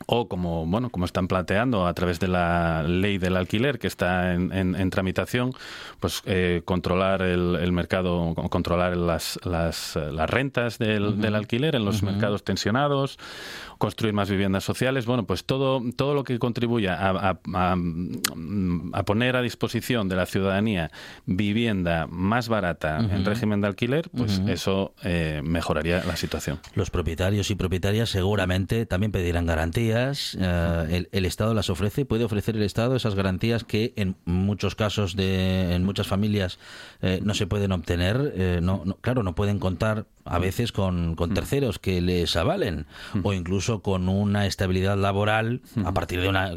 [SPEAKER 5] o como bueno como están planteando a través de la ley del alquiler que está en, en- en tramitación pues eh, controlar el, el mercado controlar las, las, las rentas del, del alquiler en los mercados tensionados construir más viviendas sociales. Bueno pues todo todo lo que contribuya a, a- a- a poner a disposición de la ciudadanía vivienda más barata en régimen de alquiler pues eso eh, mejoraría la situación.
[SPEAKER 1] Los propietarios y propietarias seguramente también pedirán garantías. Eh, el, el Estado las ofrece puede ofrecer el Estado esas garantías que en muchos casos de en muchas familias eh, no se pueden obtener. eh, no, no- claro, no pueden contar a veces con, con terceros que les avalen o incluso con una estabilidad laboral a partir de una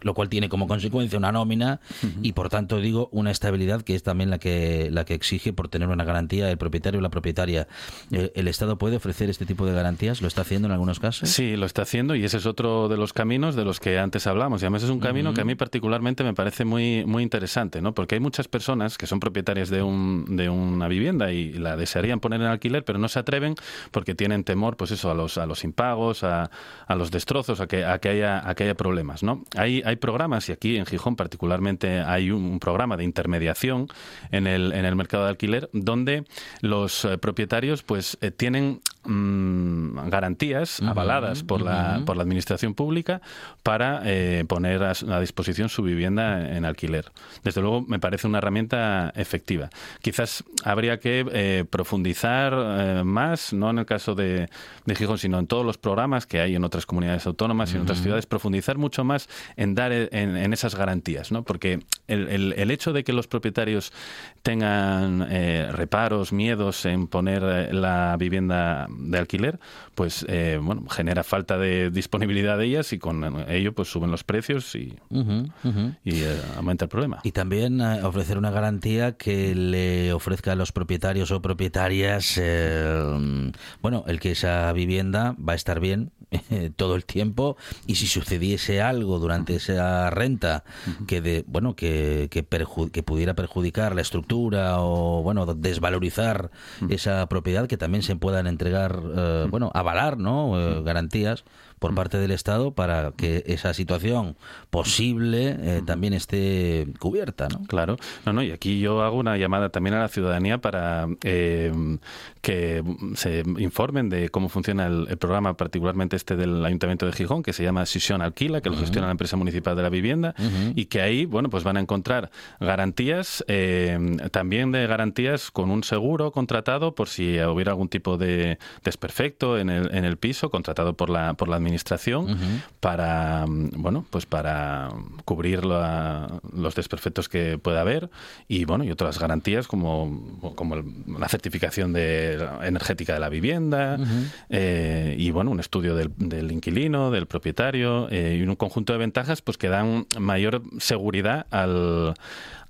[SPEAKER 1] lo cual tiene como consecuencia una nómina y por tanto digo una estabilidad que es también la que la que exige por tener una garantía el propietario o la propietaria. Eh, el Estado puede ofrecer este tipo de garantías lo está haciendo en algunos casos
[SPEAKER 5] Sí, lo está haciendo y ese es otro de los caminos de los que antes hablamos. Y además es un camino que a mí particularmente me parece muy, muy interesante, ¿no? Porque hay muchas personas que son propietarias de, un, de una vivienda y la desearían poner en alquiler, pero no se atreven porque tienen temor, pues eso, a los, a los impagos, a, a los destrozos, a que, a que haya, a que haya problemas, ¿no? Hay, hay programas, y aquí en Gijón particularmente hay un, un programa de intermediación en el, en el mercado de alquiler, donde los eh, propietarios pues eh, tienen mm, garantías avaladas por la, por la administración pública para eh, poner a, disposición su vivienda en alquiler. Desde luego me parece una herramienta efectiva. Quizás habría que eh, profundizar eh, más, no en el caso de, de Gijón, sino en todos los programas que hay en otras comunidades autónomas y en otras ciudades, profundizar mucho más en dar en, en esas garantías, ¿no? Porque el, el- el hecho de que los propietarios tengan reparos, miedos en poner la vivienda de alquiler, pues eh, bueno, genera falta de disponibilidad de ellas y con ello pues suben los precios y, y, eh, aumenta el problema.
[SPEAKER 1] Y también eh, ofrecer una garantía que le ofrezca a los propietarios o propietarias, eh, bueno, el que esa vivienda va a estar bien todo el tiempo y si sucediese algo durante esa renta que de bueno que que, perju- que pudiera perjudicar la estructura o bueno desvalorizar esa propiedad que también se puedan entregar eh, bueno avalar no Eh, garantías por parte del Estado para que esa situación posible eh, también esté cubierta no
[SPEAKER 5] Claro, no, no, y aquí yo hago una llamada también a la ciudadanía para eh, que se informen de cómo funciona el, el programa, particularmente este del Ayuntamiento de Gijón, que se llama Sisión Alquila, que lo gestiona la empresa municipal de la vivienda, y que ahí, bueno, pues van a encontrar garantías, eh, también de garantías con un seguro contratado por si hubiera algún tipo de desperfecto en el, en el piso, contratado por la, por la administración, para, mm, bueno, pues para cubrir la- los desperfectos que pueda haber y bueno y otras garantías como, como el- la certificación de, energética de la vivienda eh, y bueno un estudio del, del inquilino del propietario eh, y un conjunto de ventajas pues que dan mayor seguridad al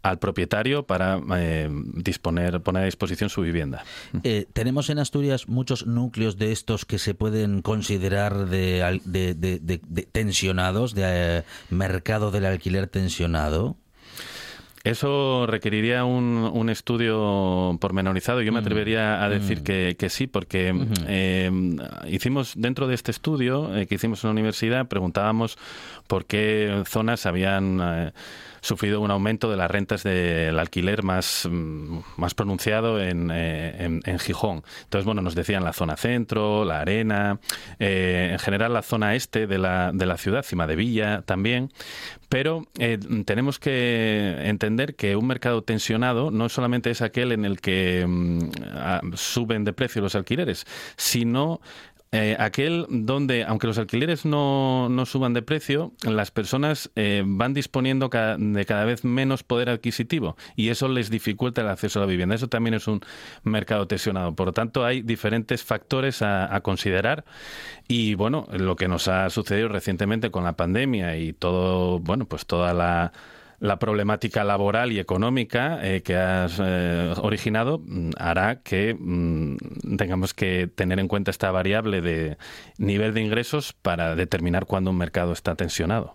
[SPEAKER 5] al propietario para eh, disponer poner a disposición su vivienda.
[SPEAKER 1] Eh, tenemos en Asturias muchos núcleos de estos que se pueden considerar de, de tensionados, de eh, mercado del alquiler tensionado.
[SPEAKER 5] Eso requeriría un, un estudio pormenorizado. Yo me atrevería a decir que, que sí, porque eh, hicimos dentro de este estudio eh, que hicimos en la universidad, preguntábamos por qué zonas habían eh, sufrido un aumento de las rentas del alquiler más, mm, más pronunciado en, en, en Gijón. Entonces, bueno, nos decían la zona centro, la arena, eh, en general la zona este de la, de la ciudad, Cima de Villa también. Pero eh, tenemos que entender que un mercado tensionado no solamente es aquel en el que mm, ah, suben de precio los alquileres, sino eh, aquel donde, aunque los alquileres no, no suban de precio, las personas eh, van disponiendo ca- de cada vez menos poder adquisitivo y eso les dificulta el acceso a la vivienda. Eso también es un mercado tensionado. Por lo tanto, hay diferentes factores a, a considerar y bueno, lo que nos ha sucedido recientemente con la pandemia y todo, bueno, pues toda la la problemática laboral y económica eh, que has eh, originado mm, hará que mm, tengamos que tener en cuenta esta variable de nivel de ingresos para determinar cuándo un mercado está tensionado.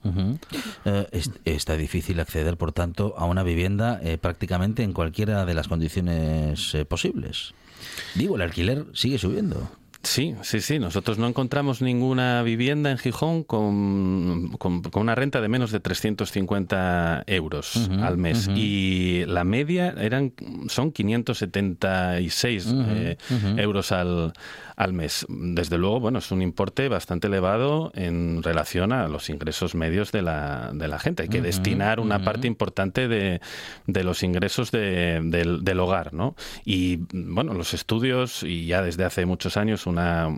[SPEAKER 1] Eh, es- está difícil acceder, por tanto, a una vivienda eh, prácticamente en cualquiera de las condiciones posibles. Digo, el alquiler sigue subiendo.
[SPEAKER 5] Sí, sí, sí. Nosotros no encontramos ninguna vivienda en Gijón con, con- con una renta de menos de 350 euros al mes. Y la media eran son 576 eh, euros al, al mes. Desde luego, bueno, es un importe bastante elevado en relación a los ingresos medios de la, de la gente. Hay que destinar una parte importante de, de los ingresos de- del, del hogar, ¿no? Y bueno, los estudios, y ya desde hace muchos años, una,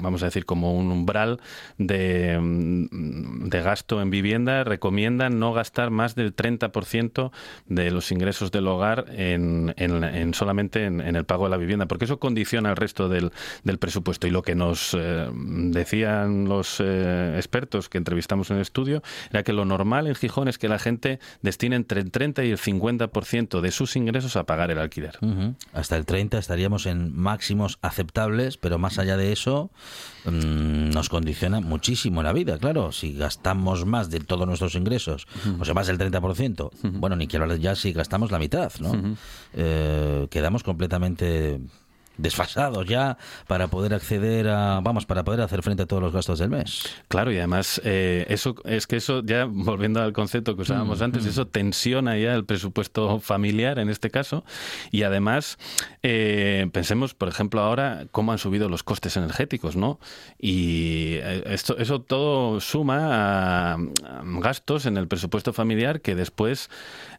[SPEAKER 5] vamos a decir, como un umbral de, de gasto en vivienda, recomiendan no gastar más del 30% de los ingresos del hogar en, en- en solamente en, en el pago de la vivienda, porque eso condiciona el resto del, del presupuesto. Y lo que nos eh, decían los eh, expertos que entrevistamos en el estudio era que lo normal en Gijón es que la gente destine entre el 30 y el 50% de sus ingresos a pagar el alquiler.
[SPEAKER 1] Hasta el 30 estaríamos en máximos aceptables, pero más allá de eso mm, nos condiciona muchísimo la vida. Claro, si gastamos más de todos nuestros ingresos, o sea, más del 30%, bueno, ni quiero hablar ya si gastamos la mitad, ¿no? Eh, quedamos completamente desfasados ya para poder acceder a, vamos, para poder hacer frente a todos los gastos del mes.
[SPEAKER 5] Claro, y además eh, eso es que eso ya volviendo al concepto que usábamos antes, eso tensiona ya el presupuesto familiar en este caso y además eh, pensemos, por ejemplo, ahora cómo han subido los costes energéticos, ¿no? Y eh, esto eso todo suma a gastos en el presupuesto familiar que después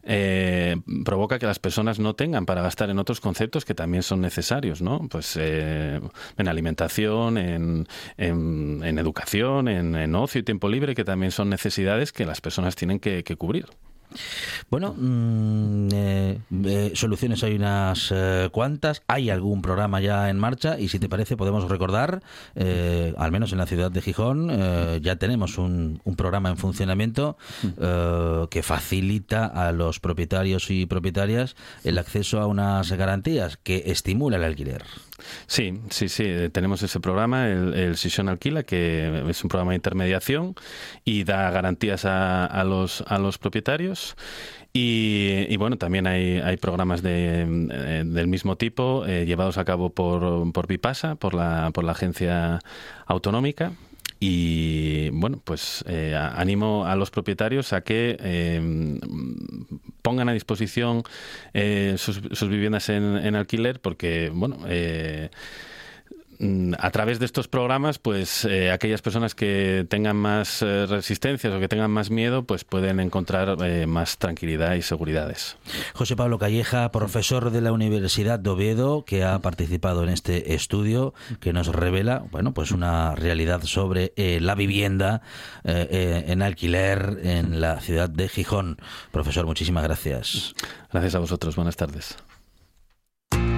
[SPEAKER 5] eh, provoca que las personas no tengan para gastar en otros conceptos que también son necesarios, ¿no? Pues eh, en alimentación, en, en, educación, en, en ocio y tiempo libre, que también son necesidades que las personas tienen que cubrir.
[SPEAKER 1] Bueno, mm, eh, eh, soluciones hay unas eh, cuantas, hay algún programa ya en marcha y si te parece podemos recordar, eh, al menos en la ciudad de Gijón, eh, ya tenemos un, un programa en funcionamiento eh, que facilita a los propietarios y propietarias el acceso a unas garantías que estimula el alquiler.
[SPEAKER 5] Sí, sí, sí. eh, Tenemos ese programa, el, el Alquila, que es un programa de intermediación y da garantías a, a los, a los propietarios. Y, y bueno, también hay, hay programas de, eh, del mismo tipo eh, llevados a cabo por, por Vipasa, por la, por la agencia autonómica. Y bueno, pues eh, animo a los propietarios a que eh, pongan a disposición eh, sus, sus viviendas en, en alquiler, porque bueno, eh, a través de estos programas, pues eh, aquellas personas que tengan más eh, resistencias o que tengan más miedo, pues pueden encontrar eh, más tranquilidad y seguridades.
[SPEAKER 1] José Pablo Calleja, profesor de la Universidad de Oviedo, que ha participado en este estudio que nos revela, bueno, pues una realidad sobre la vivienda en alquiler en la ciudad de Gijón. Profesor, muchísimas gracias.
[SPEAKER 5] Gracias a vosotros. Buenas tardes.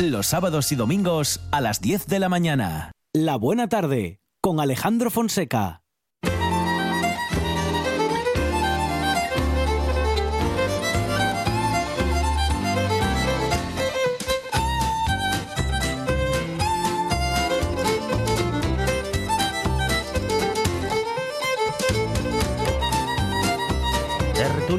[SPEAKER 6] Los sábados y domingos a las 10 de la mañana.
[SPEAKER 7] La buena tarde con Alejandro Fonseca.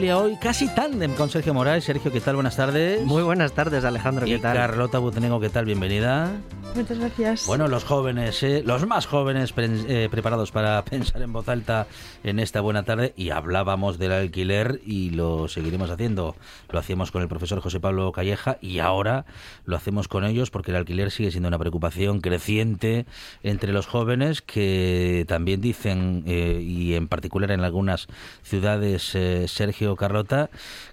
[SPEAKER 1] Tertulia hoy casi tándem con Sergio Morales. Sergio, ¿qué tal? Buenas tardes.
[SPEAKER 8] Muy buenas tardes, Alejandro, ¿qué
[SPEAKER 1] y
[SPEAKER 8] tal?
[SPEAKER 1] Carlota Butenengo, ¿qué tal? Bienvenida.
[SPEAKER 9] Muchas gracias.
[SPEAKER 1] Bueno, los jóvenes, eh, los más jóvenes pre- eh, preparados para pensar en voz alta en esta buena tarde y hablábamos del alquiler y lo seguiremos haciendo. Lo hacíamos con el profesor José Pablo Calleja y ahora lo hacemos con ellos porque el alquiler sigue siendo una preocupación creciente entre los jóvenes que también dicen, eh, y en particular en algunas ciudades, eh, Sergio Carlota,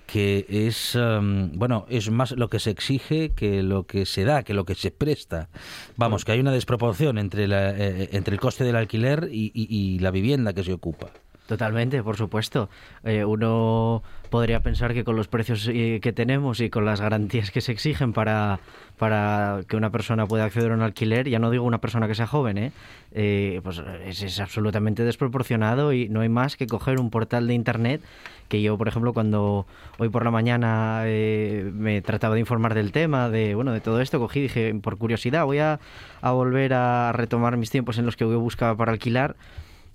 [SPEAKER 1] que es em, bueno es más lo que se exige que lo que se da que lo que se presta. Vamos que hay una desproporción entre la, eh, entre el coste del alquiler y, y- y la vivienda que se ocupa
[SPEAKER 8] Totalmente, por supuesto. Eh, uno podría pensar que con los precios eh, que tenemos y con las garantías que se exigen para, para que una persona pueda acceder a un alquiler, ya no digo una persona que sea joven, ¿eh? Eh, pues es, absolutamente desproporcionado y no hay más que coger un portal de internet que yo, por ejemplo, cuando hoy por la mañana me trataba de informar del tema, de bueno, de todo esto, cogí y dije, por curiosidad, voy a, a volver a retomar mis tiempos en los que yo buscaba para alquilar.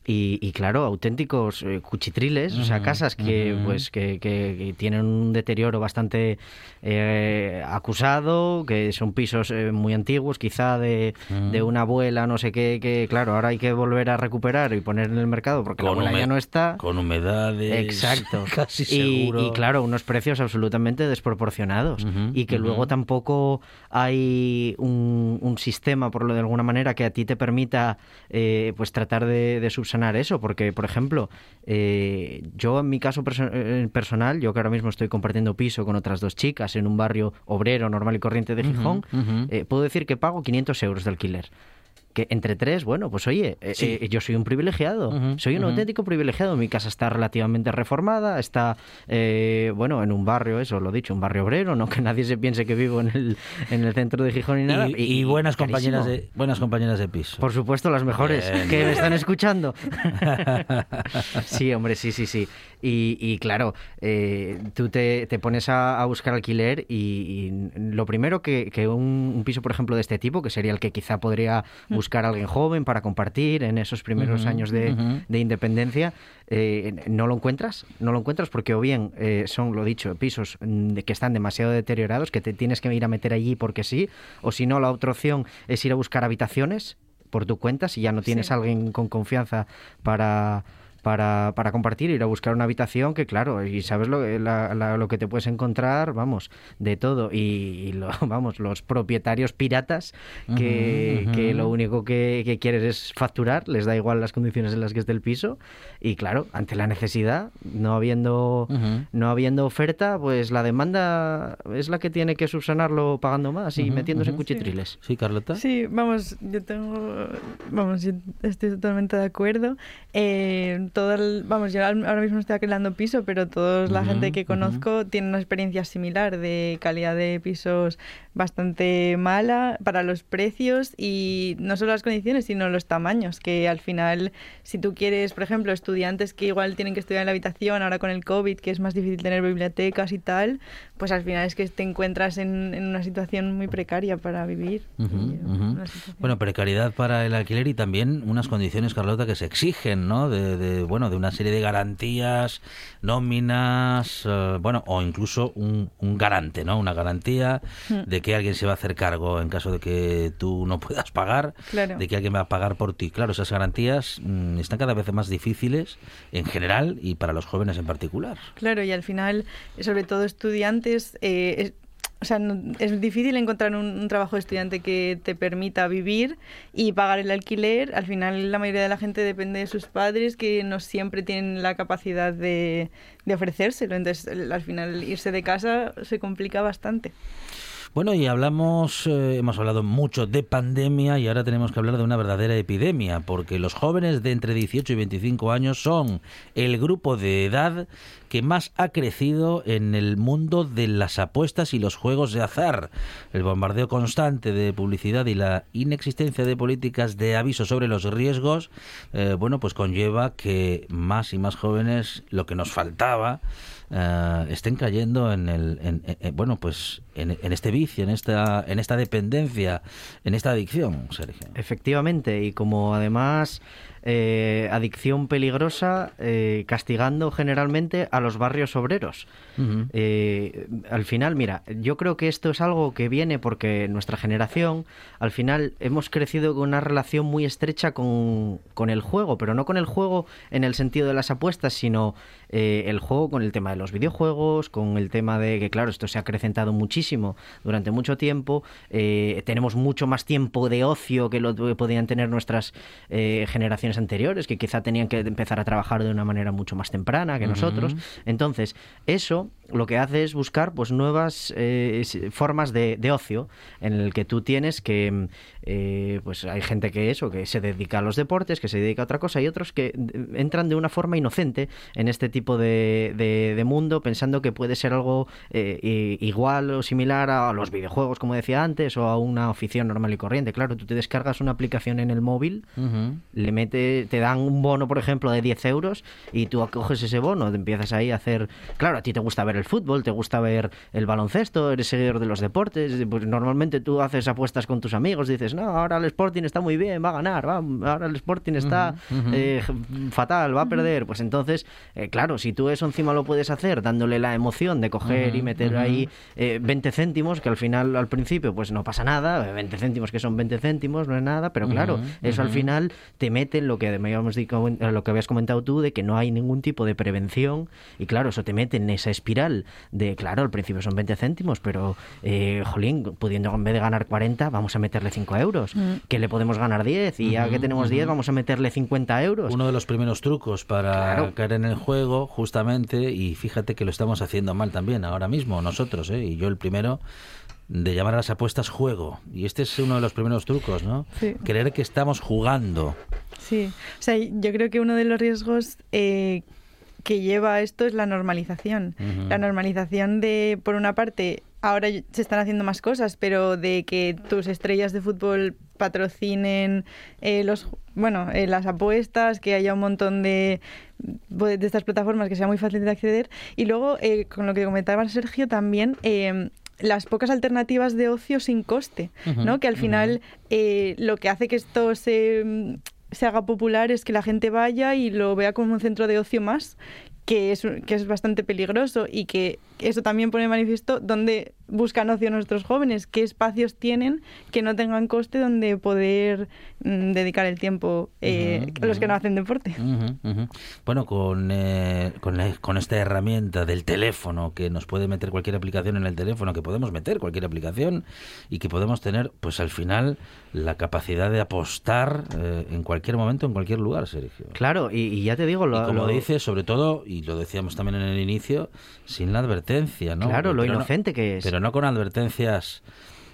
[SPEAKER 8] Y, y claro, auténticos eh, cuchitriles, o sea, casas que pues que, que- que tienen un deterioro bastante eh, acusado, que son pisos eh, muy antiguos, quizá de, de una abuela, no sé qué, que claro, ahora hay que volver a recuperar y poner en el mercado porque la abuela ya no está.
[SPEAKER 1] con humedades
[SPEAKER 8] Exacto.
[SPEAKER 1] casi
[SPEAKER 8] Y-
[SPEAKER 1] seguro
[SPEAKER 8] Y, claro, unos precios absolutamente desproporcionados. Y que luego tampoco hay un, un sistema, por lo de alguna manera, que a ti te permita eh, pues tratar de, de subsanar eso. Porque, por ejemplo, eh, yo en mi caso perso- eh, personal, yo que ahora mismo estoy compartiendo piso con otras dos chicas en un barrio obrero normal y corriente de Gijón, eh, puedo decir que pago 500 euros de alquiler. Que entre tres, bueno, pues oye, eh,
[SPEAKER 1] Sí.
[SPEAKER 8] eh, yo soy un privilegiado,
[SPEAKER 1] Ujú,
[SPEAKER 8] soy un
[SPEAKER 1] ujú.
[SPEAKER 8] auténtico privilegiado. Mi casa está relativamente reformada, está, eh, bueno, en un barrio, eso lo he dicho, un barrio obrero, no que nadie se piense que vivo en el, en el centro de Gijón ni nada.
[SPEAKER 1] y, y buenas
[SPEAKER 8] carísimo.
[SPEAKER 1] compañeras de buenas compañeras de piso
[SPEAKER 8] Por supuesto, las mejores
[SPEAKER 1] Bien.
[SPEAKER 8] que me están escuchando. sí, hombre, sí, sí, sí. Y, y claro, eh, tú te, te pones a, a buscar alquiler y, y lo primero que, que un, un piso, por ejemplo, de este tipo, que sería el que quizá podría buscar alguien joven para compartir en esos primeros años de, de independencia, eh, no lo encuentras, no lo encuentras porque o bien eh, son, lo dicho, pisos mm, que están demasiado deteriorados, que te tienes que ir a meter allí porque sí, o si no, la otra opción es ir a buscar habitaciones por tu cuenta, si ya no tienes
[SPEAKER 9] Sí.
[SPEAKER 8] alguien con confianza para para, para compartir, ir a buscar una habitación que, claro, y sabes lo, la- la- lo que te puedes encontrar, vamos, de todo. Y, y lo- vamos, los propietarios piratas que,
[SPEAKER 1] Ujú, ujú.
[SPEAKER 8] que lo único que, que quieres es facturar, les da igual las condiciones en las que esté el piso. Y claro, ante la necesidad, no habiendo,
[SPEAKER 1] Ujú.
[SPEAKER 8] no habiendo oferta, pues la demanda es la que tiene que subsanarlo pagando más y
[SPEAKER 1] Ujú,
[SPEAKER 8] metiéndose en cuchitriles.
[SPEAKER 1] Sí, Carlota.
[SPEAKER 9] Sí, vamos, yo tengo, vamos, yo estoy totalmente de acuerdo. Eh, todo el- vamos, yo ahora mismo estoy alquilando piso, pero toda la gente que conozco tiene una experiencia similar de calidad de pisos bastante mala para los precios y no solo las condiciones, sino los tamaños, que al final, si tú quieres, por ejemplo, estudiantes que igual tienen que estudiar en la habitación, ahora con el COVID, que es más difícil tener bibliotecas y tal, pues al final es que te encuentras en, en una situación muy precaria para vivir. Una situación-
[SPEAKER 1] Bueno, precariedad para el alquiler y también unas condiciones, Carlota, que se exigen, ¿no? De, de, bueno, de una serie de garantías, nóminas, eh, bueno, o incluso un, un garante, ¿no? Una garantía
[SPEAKER 9] Mm.
[SPEAKER 1] de que alguien se va a hacer cargo en caso de que tú no puedas pagar,
[SPEAKER 9] Claro.
[SPEAKER 1] de que alguien va a pagar por ti. Claro, esas garantías mm, están cada vez más difíciles en general y para los jóvenes en particular.
[SPEAKER 9] Claro, y al final, sobre todo estudiantes, eh, o sea, no- es difícil encontrar un, trabajo de estudiante que te permita vivir y pagar el alquiler. Al final, la mayoría de la gente depende de sus padres, que no siempre tienen la capacidad de, de ofrecérselo. Entonces, al final, irse de casa se complica bastante.
[SPEAKER 1] Bueno, y hablamos, eh, hemos hablado mucho de pandemia y ahora tenemos que hablar de una verdadera epidemia, porque los jóvenes de entre 18 y 25 años son el grupo de edad que más ha crecido en el mundo de las apuestas y los juegos de azar. El bombardeo constante de publicidad y la inexistencia de políticas de aviso sobre los riesgos, eh, bueno, pues conlleva que más y más jóvenes, lo que nos faltaba, eh, estén cayendo en el en- en- en- bueno pues en este vicio en esta en esta dependencia en esta adicción Sergio
[SPEAKER 8] Efectivamente, y como además eh, adicción peligrosa, eh, castigando generalmente a los barrios obreros. Eh, al final, mira, yo creo que esto es algo que viene porque nuestra generación, al final, hemos crecido con una relación muy estrecha con, con el juego, pero no con el juego en el sentido de las apuestas, sino eh, el juego con el tema de los videojuegos, con el tema de que, claro, esto se ha acrecentado muchísimo durante mucho tiempo, eh, tenemos mucho más tiempo de ocio que lo que podían tener nuestras eh, generaciones anteriores, que quizá tenían que empezar a trabajar de una manera mucho más temprana que nosotros. Entonces, eso lo que hace es buscar pues nuevas formas de, de ocio en el que tú tienes que mm, eh, pues hay gente que eso que se dedica a los deportes que se dedica a otra cosa y otros que entran de una forma inocente en este tipo de, de- de mundo pensando que puede ser algo eh, igual o similar a los videojuegos como decía antes o a una afición normal y corriente. Claro tú te descargas una aplicación en el móvil le mete, te dan un bono, por ejemplo, de 10 euros y tú acoges ese bono, te empiezas ahí a hacer... Claro, a ti te gusta ver el fútbol, te gusta ver el baloncesto, eres seguidor de los deportes, pues normalmente tú haces apuestas con tus amigos, dices, no, ahora el Sporting está muy bien, va a ganar, va, ahora el Sporting está eh, fatal, va a perder. Pues entonces, eh, claro, si tú eso encima lo puedes hacer dándole la emoción de coger y meter ahí eh, 20 céntimos, que al final, al principio, pues no pasa nada, 20 céntimos que son 20 céntimos, no es nada, pero claro, eso al final te mete en lo que eh, lo que habías comentado tú, de que no hay ningún tipo de prevención, y claro, eso te mete en esa espiral de, claro, al principio son 20 céntimos, pero, eh, jolín, pudiendo en vez de ganar 40, vamos a meterle 5 euros,
[SPEAKER 9] Mm.
[SPEAKER 8] que le podemos ganar 10, y ya que tenemos 10,
[SPEAKER 1] ujú.
[SPEAKER 8] vamos a meterle 50 euros.
[SPEAKER 1] uno de los primeros trucos para
[SPEAKER 8] Claro.
[SPEAKER 1] caer en el juego justamente y fíjate que lo estamos haciendo mal también ahora mismo nosotros ¿eh? y yo el primero de llamar a las apuestas juego y este es uno de los primeros trucos no
[SPEAKER 9] Sí.
[SPEAKER 1] creer que estamos jugando
[SPEAKER 9] Sí, o sea, yo creo que uno de los riesgos eh, que lleva a esto es la normalización. La normalización de, por una parte, ahora se están haciendo más cosas, pero de que tus estrellas de fútbol patrocinen eh, los, bueno, eh, las apuestas, que haya un montón de, de estas plataformas que sea muy fácil de acceder. Y luego, eh, con lo que comentaba Sergio, también... eh, las pocas alternativas de ocio sin coste, ¿no? Que al final eh, lo que hace que esto se, se haga popular es que la gente vaya y lo vea como un centro de ocio más, que es, que es bastante peligroso y que eso también pone manifiesto dónde buscan ocio nuestros jóvenes, qué espacios tienen que no tengan coste donde poder mm, dedicar el tiempo eh, los que no hacen deporte.
[SPEAKER 1] Bueno, con, eh, con, la- con esta herramienta del teléfono, que nos puede meter cualquier aplicación en el teléfono, que podemos meter cualquier aplicación y que podemos tener, pues al final, la capacidad de apostar eh, en cualquier momento, en cualquier lugar, Sergio.
[SPEAKER 8] Claro, y, y ya te digo, lo,
[SPEAKER 1] y como
[SPEAKER 8] lo-
[SPEAKER 1] dices, sobre todo, y lo decíamos también en el inicio, sin la advertencia, ¿no?
[SPEAKER 8] Claro, lo
[SPEAKER 1] Pero no-
[SPEAKER 8] inocente que es.
[SPEAKER 1] Pero no con advertencias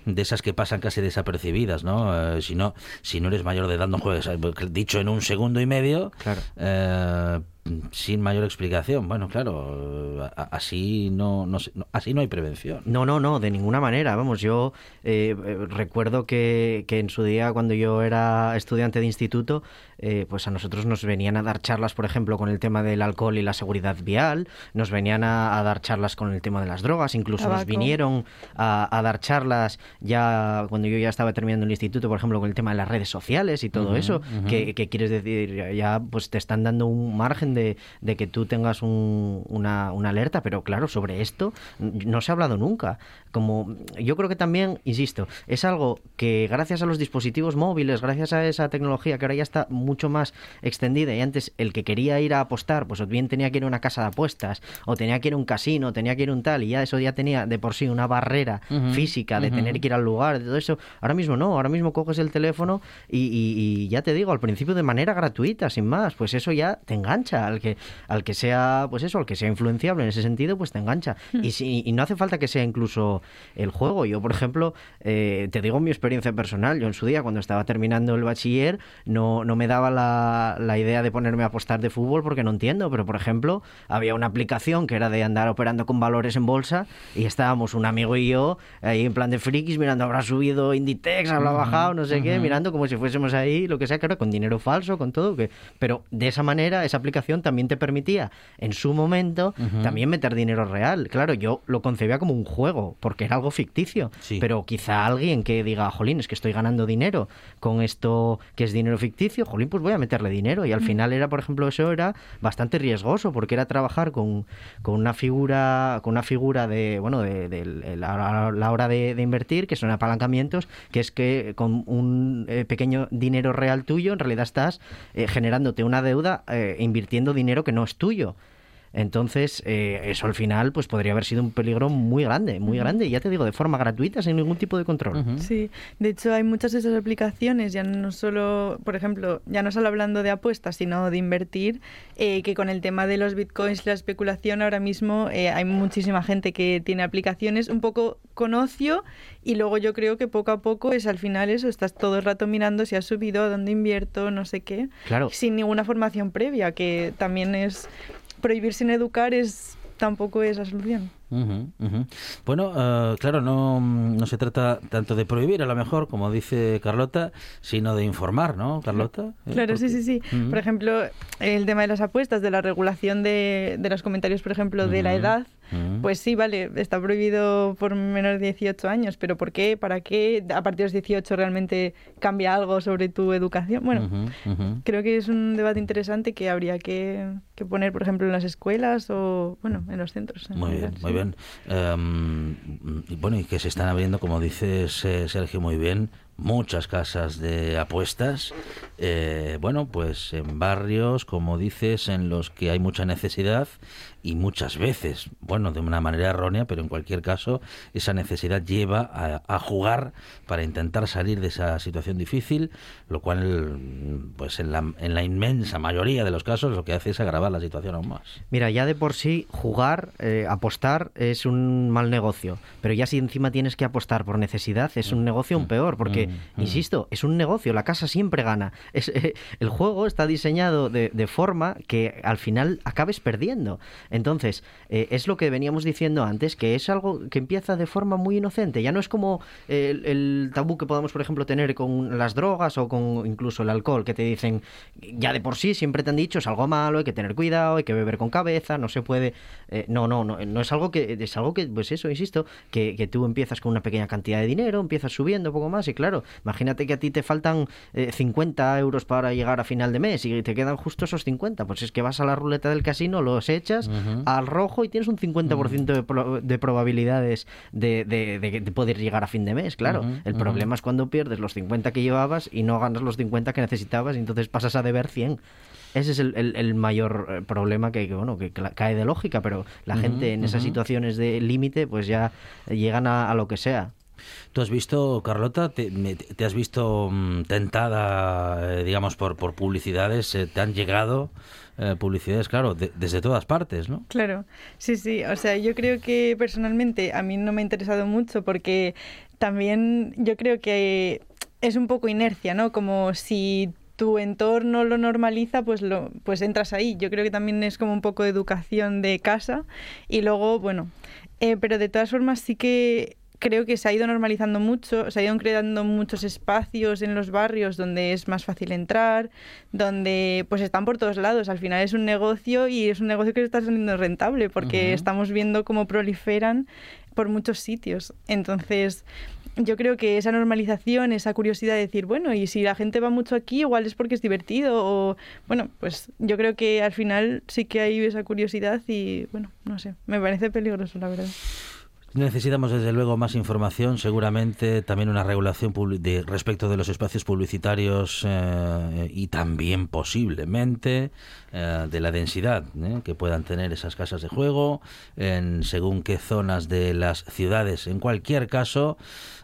[SPEAKER 1] de esas que pasan casi desapercibidas, ¿no? Eh, si no, si no eres mayor de edad, no juegues. Dicho en un segundo y medio,
[SPEAKER 8] Claro.
[SPEAKER 1] eh, sin mayor explicación. Bueno, claro, así no, no, así no hay prevención.
[SPEAKER 8] No, no, no, de ninguna manera. Vamos, yo eh, eh, recuerdo que, que en su día, cuando yo era estudiante de instituto, eh, pues a nosotros nos venían a dar charlas, por ejemplo, con el tema del alcohol y la seguridad vial, nos venían a, a dar charlas con el tema de las drogas, incluso nos vinieron a, a dar charlas ya cuando yo ya estaba terminando el instituto, por ejemplo, con el tema de las redes sociales y todo eso, que, que quieres decir, ya- ya pues te están dando un margen de, de que tú tengas un- una, una alerta, pero claro, sobre esto no se ha hablado nunca. Como yo creo que también, insisto, es algo que gracias a los dispositivos móviles, gracias a esa tecnología que ahora ya está mucho más extendida y antes el que quería ir a apostar, pues bien tenía que ir a una casa de apuestas, o tenía que ir a un casino, tenía que ir a un tal, y ya eso ya tenía de por sí una barrera física de tener que ir al lugar, de todo eso. Ahora mismo no, ahora mismo coges el teléfono y, y- y ya te digo, al principio de manera gratuita, sin más, pues eso ya te engancha, al que, al que sea, pues eso, al que sea influenciable en ese sentido, pues te engancha. Y, si, y no hace falta que sea incluso el juego. Yo, por ejemplo, eh, te digo mi experiencia personal, yo en su día, cuando estaba terminando el bachiller, no, no me daba la, la idea de ponerme a apostar de fútbol porque no entiendo, pero por ejemplo, había una aplicación que era de andar operando con valores en bolsa y estábamos un amigo y yo ahí en plan de frikis mirando, habrá subido Inditex, habrá bajado, no sé qué, mirando como si fuésemos ahí, lo que sea, claro, con dinero falso, con todo, que pero de esa manera esa aplicación también te permitía en su momento también meter dinero real. Claro, yo lo concebía como un juego, porque era algo ficticio,
[SPEAKER 1] Sí.
[SPEAKER 8] pero quizá alguien que diga, jolín, es que estoy ganando dinero con esto que es dinero ficticio, jolín, pues voy a meterle dinero. Y al final era, por ejemplo, eso era bastante riesgoso, porque era trabajar con, con una figura, con una figura de, bueno, de, de la, la hora de, de invertir, que son apalancamientos, que es que con un eh, pequeño dinero real tuyo, en realidad estás eh, generándote una deuda eh, invirtiendo dinero que no es tuyo. Entonces, eh, eso al final pues podría haber sido un peligro muy grande, muy grande, y ya te digo, de forma gratuita, sin ningún tipo de control.
[SPEAKER 9] Sí, de hecho hay muchas de esas aplicaciones, ya no solo, por ejemplo, ya no solo hablando de apuestas, sino de invertir, eh, que con el tema de los bitcoins y la especulación ahora mismo eh, hay muchísima gente que tiene aplicaciones un poco con ocio y luego yo creo que poco a poco es al final eso, estás todo el rato mirando si has subido, a dónde invierto, no sé qué,
[SPEAKER 8] Claro.
[SPEAKER 9] sin ninguna formación previa, que también es prohibir sin educar es tampoco es la solución.
[SPEAKER 1] Bueno, eh, claro, no, no se trata tanto de prohibir, a lo mejor, como dice Carlota, sino de informar, ¿no, Carlota? Eh,
[SPEAKER 9] Claro, sí, sí, sí. Por ejemplo, el tema de las apuestas, de la regulación de, de los comentarios, por ejemplo, de la edad,
[SPEAKER 1] ujú.
[SPEAKER 9] pues sí, vale, está prohibido por menores de 18 años, pero ¿por qué? ¿Para qué? A partir de los 18 realmente cambia algo sobre tu educación. Bueno, creo que es un debate interesante que habría que, que poner, por ejemplo, en las escuelas o, bueno, en los centros. en
[SPEAKER 1] Muy bien, muy bien. Em, y bueno, y que se están abriendo, como dices eh, Sergio muy bien, muchas casas de apuestas. eh, bueno, pues en barrios, como dices, en los que hay mucha necesidad y muchas veces, bueno, de una manera errónea, pero en cualquier caso, esa necesidad lleva a, a jugar para intentar salir de esa situación difícil, lo cual, pues en la, en la inmensa mayoría de los casos, lo que hace es agravar la situación aún más.
[SPEAKER 8] Mira, ya de por sí jugar, eh, apostar es un mal negocio, pero ya si encima tienes que apostar por necesidad es un negocio aún peor, porque,
[SPEAKER 1] mm.
[SPEAKER 8] insisto, es un negocio, la casa siempre gana. Es, eh, el juego está diseñado de, de forma que al final acabes perdiendo. Entonces, eh, es lo que veníamos diciendo antes, que es algo que empieza de forma muy inocente, ya no es como eh, el, el tabú que podamos, por ejemplo, tener con las drogas o con incluso el alcohol, que te dicen, ya de por sí siempre te han dicho es algo malo, hay que tener cuidado, hay que beber con cabeza, no se puede... eh, no, no, no, no es algo que, es algo que, pues eso, insisto, que, que tú empiezas con una pequeña cantidad de dinero, empiezas subiendo poco más y claro, imagínate que a ti te faltan eh, 50 euros para llegar a final de mes y te quedan justo esos 50. Pues es que vas a la ruleta del casino, los echas al rojo y tienes un 50% de, pro- de probabilidades de, de- de- de poder llegar a fin de mes, claro. El problema es cuando pierdes los 50 que llevabas y no ganas los 50 que necesitabas y entonces pasas a deber 100. Ese es el, el- el mayor eh, problema que, que, bueno, que cae de lógica, pero la gente en esas
[SPEAKER 1] ujú.
[SPEAKER 8] situaciones de límite pues ya llegan a, a lo que sea.
[SPEAKER 1] ¿Tú has visto, Carlota, te, has visto mm, tentada, eh, digamos, por, por publicidades? eh, ¿Te han llegado eh, publicidades, claro, de- desde todas partes, ¿no?
[SPEAKER 9] Claro, sí, sí. O sea, yo creo que personalmente a mí no me ha interesado mucho porque también yo creo que es un poco inercia, ¿no? Como si tu entorno lo normaliza, pues lo, pues entras ahí. Yo creo que también es como un poco de educación de casa y luego, bueno, eh, pero de todas formas sí que creo que se ha ido normalizando mucho, se ha ido creando muchos espacios en los barrios donde es más fácil entrar, donde pues están por todos lados. Al final es un negocio y es un negocio que está saliendo rentable porque estamos viendo cómo proliferan por muchos sitios. Entonces, yo creo que esa normalización, esa curiosidad de decir, bueno, y si la gente va mucho aquí, igual es porque es divertido o bueno, pues yo creo que al final sí que hay esa curiosidad y bueno, no sé, me parece peligroso la verdad.
[SPEAKER 1] Necesitamos desde luego más información, seguramente también una regulación de, respecto de los espacios publicitarios eh, y también posiblemente eh, de la densidad eh, que puedan tener esas casas de juego en según qué zonas de las ciudades. En cualquier caso,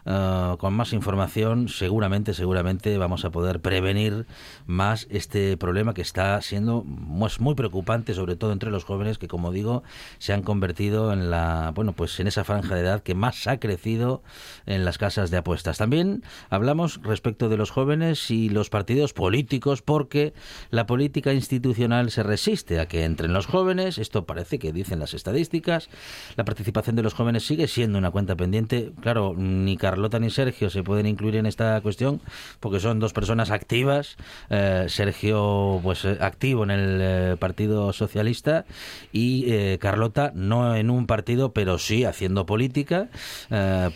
[SPEAKER 1] eh, con más información seguramente, seguramente vamos a poder prevenir más este problema que está siendo pues, muy preocupante, sobre todo entre los jóvenes que, como digo, se han convertido en la, bueno, pues en esa franja de edad que más ha crecido en las casas de apuestas. También hablamos respecto de los jóvenes y los partidos políticos, porque la política institucional se resiste a que entren los jóvenes. Esto parece que dicen las estadísticas. La participación de los jóvenes sigue siendo una cuenta pendiente. Claro, ni Carlota ni Sergio se pueden incluir en esta cuestión porque son dos personas activas. Eh, Sergio, pues eh, activo en el eh, Partido Socialista y Carlota no en un partido, pero sí haciendo política,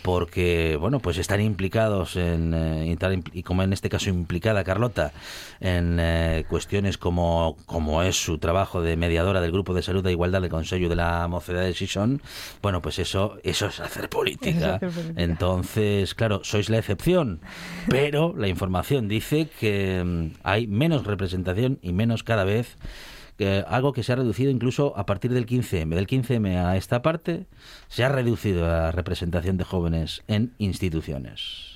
[SPEAKER 1] porque bueno, pues están implicados en y tal- y como en este caso implicada Carlota en cuestiones como como es su trabajo de mediadora del grupo de salud e igualdad del Consejo de la Mocedad de Sison, bueno, pues eso eso es hacer política.
[SPEAKER 10] Eso es hacer política.
[SPEAKER 1] Entonces, claro, sois la excepción, pero la información dice que mm, hay menos representación y menos cada vez que algo que se ha reducido incluso a partir del 15M. Del 15M a esta parte se ha reducido la representación de jóvenes en instituciones.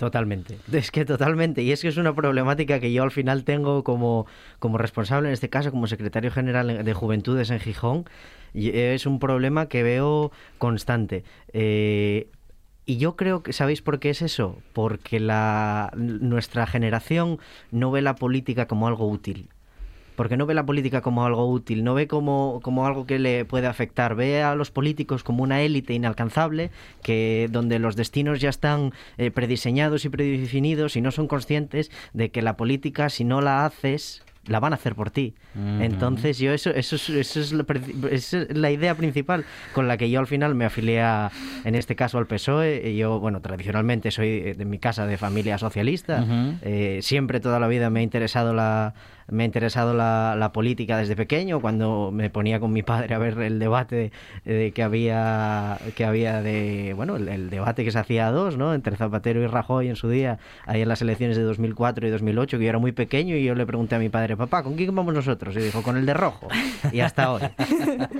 [SPEAKER 8] Totalmente. Es que totalmente. Y es que es una problemática que yo al final tengo como, como responsable, en este caso como secretario general de Juventudes en Gijón. Y es un problema que veo constante. Eh, y yo creo que, ¿sabéis por qué es eso? Porque la, nuestra generación no ve la política como algo útil porque no ve la política como algo útil, no ve como, como algo que le puede afectar, ve a los políticos como una élite inalcanzable, que donde los destinos ya están eh, prediseñados y predefinidos y no son conscientes de que la política, si no la haces, la van a hacer por ti. Entonces yo eso, eso, es, eso es, la, es idea principal con la que yo al final me afilié a, en este caso al PSOE. Y Yo, bueno, tradicionalmente soy de mi casa de familia socialista. Eh, siempre toda la vida me ha interesado la me ha interesado la, la política desde pequeño cuando me ponía con mi padre a ver el debate eh, que había que había de bueno el, el debate que se hacía a dos no entre Zapatero y Rajoy en su día ahí en las elecciones de 2004 y 2008 que yo era muy pequeño y yo le pregunté a mi padre papá con quién vamos nosotros y dijo con el de rojo y hasta hoy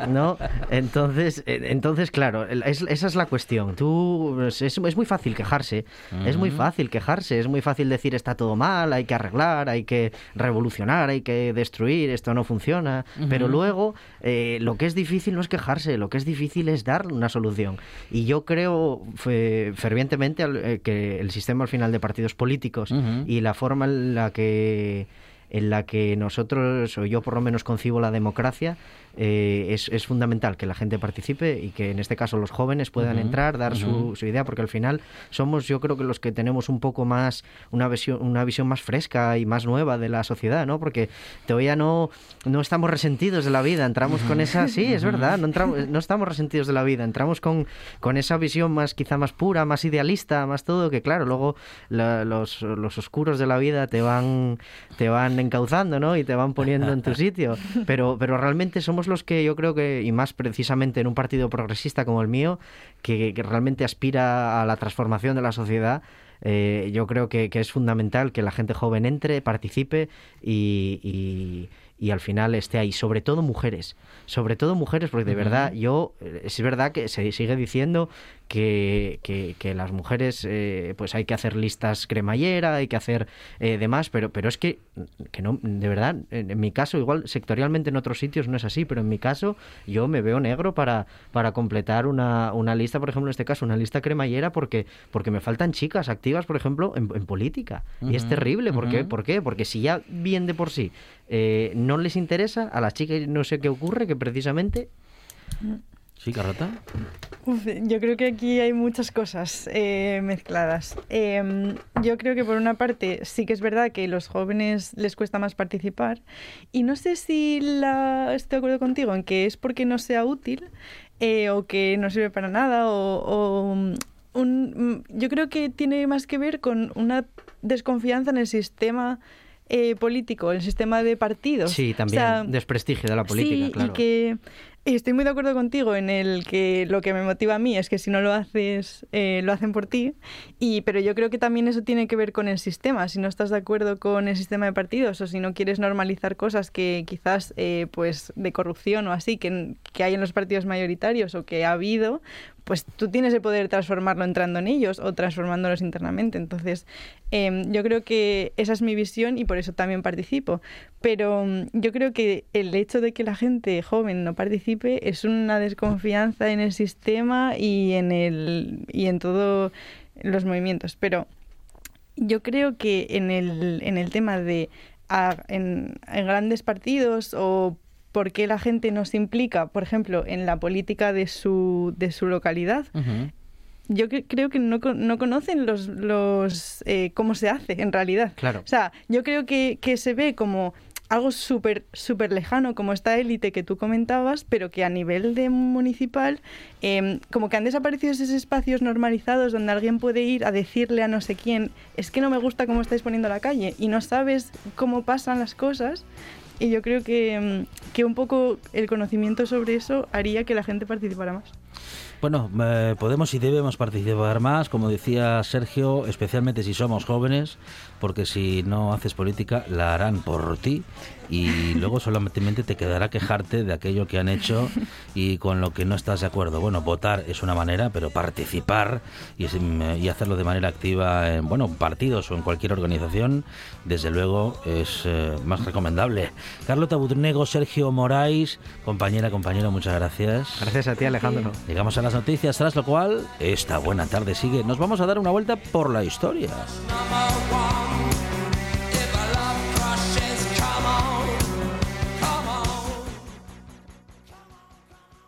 [SPEAKER 8] no entonces eh, entonces claro es- esa es la cuestión. Tú es, es- es muy fácil quejarse es muy fácil quejarse es muy fácil decir está todo mal hay que arreglar hay que revolucionar hay que destruir esto no funciona. Pero luego eh, lo que es difícil no es quejarse lo que es difícil es dar una solución. Y yo creo fe- fervientemente eh, que el sistema al final de partidos políticos y la forma en la que en la que nosotros, o yo por lo menos concibo la democracia, eh, es, es, fundamental que la gente participe y que en este caso los jóvenes puedan entrar, dar su, su, idea, porque al final somos yo creo que los que tenemos un poco más, una visión, una visión más fresca y más nueva de la sociedad, ¿no? Porque todavía no, no estamos resentidos de la vida, entramos con esa, sí, es verdad, no, entramos, no estamos resentidos de la vida, entramos con, con esa visión más quizá más pura, más idealista, más todo, que claro, luego los, los oscuros de la vida te van, te van encauzando, ¿no? Y te van poniendo en tu sitio. Pero, pero realmente somos los que yo creo que, y más precisamente en un partido progresista como el mío, que, realmente aspira a la transformación de la sociedad, eh, yo creo que, es fundamental que la gente joven entre, participe y, y al final esté ahí, sobre todo mujeres, sobre todo mujeres, porque de verdad yo, eh, es verdad que se sigue diciendo que, que, las mujeres eh, pues hay que hacer listas cremallera, hay que hacer eh, demás, pero, pero es que, que no, de verdad, en, mi caso, igual sectorialmente en otros sitios no es así, pero en mi caso yo me veo negro para, para completar una, una lista, por ejemplo, en este caso, una lista cremallera porque, porque me faltan chicas activas, por ejemplo, en, política. Y es terrible, ¿por qué? ¿Por qué? Porque si ya bien de por sí eh, no les interesa, a las chicas no sé qué ocurre, que precisamente...
[SPEAKER 1] ¿Sí, Carlota?
[SPEAKER 9] yo creo que aquí hay muchas cosas eh, mezcladas. Em, yo creo que por una parte sí que es verdad que a los jóvenes les cuesta más participar y no sé si la, estoy de acuerdo contigo en que es porque no sea útil eh, o que no sirve para nada o, un, yo creo que tiene más que ver con una desconfianza en el sistema eh, político, el sistema de partidos.
[SPEAKER 8] Sí, también desprestigio de la política,
[SPEAKER 9] sí,
[SPEAKER 8] claro.
[SPEAKER 9] Y que estoy muy de acuerdo contigo en el que lo que me motiva a mí es que si no lo haces, eh, lo hacen por ti. Y, pero yo creo que también eso tiene que ver con el sistema. Si no estás de acuerdo con el sistema de partidos o si no quieres normalizar cosas que quizás eh, pues de corrupción o así que, que hay en los partidos mayoritarios o que ha habido, pues tú tienes el poder transformarlo entrando en ellos o transformándolos internamente. Entonces, em, yo creo que esa es mi visión y por eso también participo. Pero mm, yo creo que el hecho de que la gente joven no participe es una desconfianza en el sistema y en, el, y en todos los movimientos. Pero yo creo que en el, en el tema de en, en, grandes partidos o por qué la gente no se implica, por ejemplo, en la política de su, de su localidad. Yo creo que no, no conocen los, los eh, cómo se hace en realidad.
[SPEAKER 8] Claro.
[SPEAKER 9] O sea, yo creo que, que se ve como algo súper súper lejano como esta élite que tú comentabas, pero que a nivel de municipal, em, como que han desaparecido esos espacios normalizados donde alguien puede ir a decirle a no sé quién, es que no me gusta cómo estáis poniendo la calle y no sabes cómo pasan las cosas, y yo creo que, mm, que un poco el conocimiento sobre eso haría que la gente participara más.
[SPEAKER 1] Bueno, eh, podemos y debemos participar más, como decía Sergio, especialmente si somos jóvenes, porque si no haces política la harán por ti y luego solamente te quedará quejarte de aquello que han hecho y con lo que no estás de acuerdo. Bueno, votar es una manera, pero participar y, y hacerlo de manera activa en bueno, partidos o en cualquier organización, desde luego es eh, más recomendable. Carlota Budnego, Sergio Moraes, compañera, compañero, muchas gracias.
[SPEAKER 8] Gracias a ti, Alejandro.
[SPEAKER 1] Llegamos a las noticias, tras lo cual esta buena tarde sigue. Nos vamos a dar una vuelta por la historia.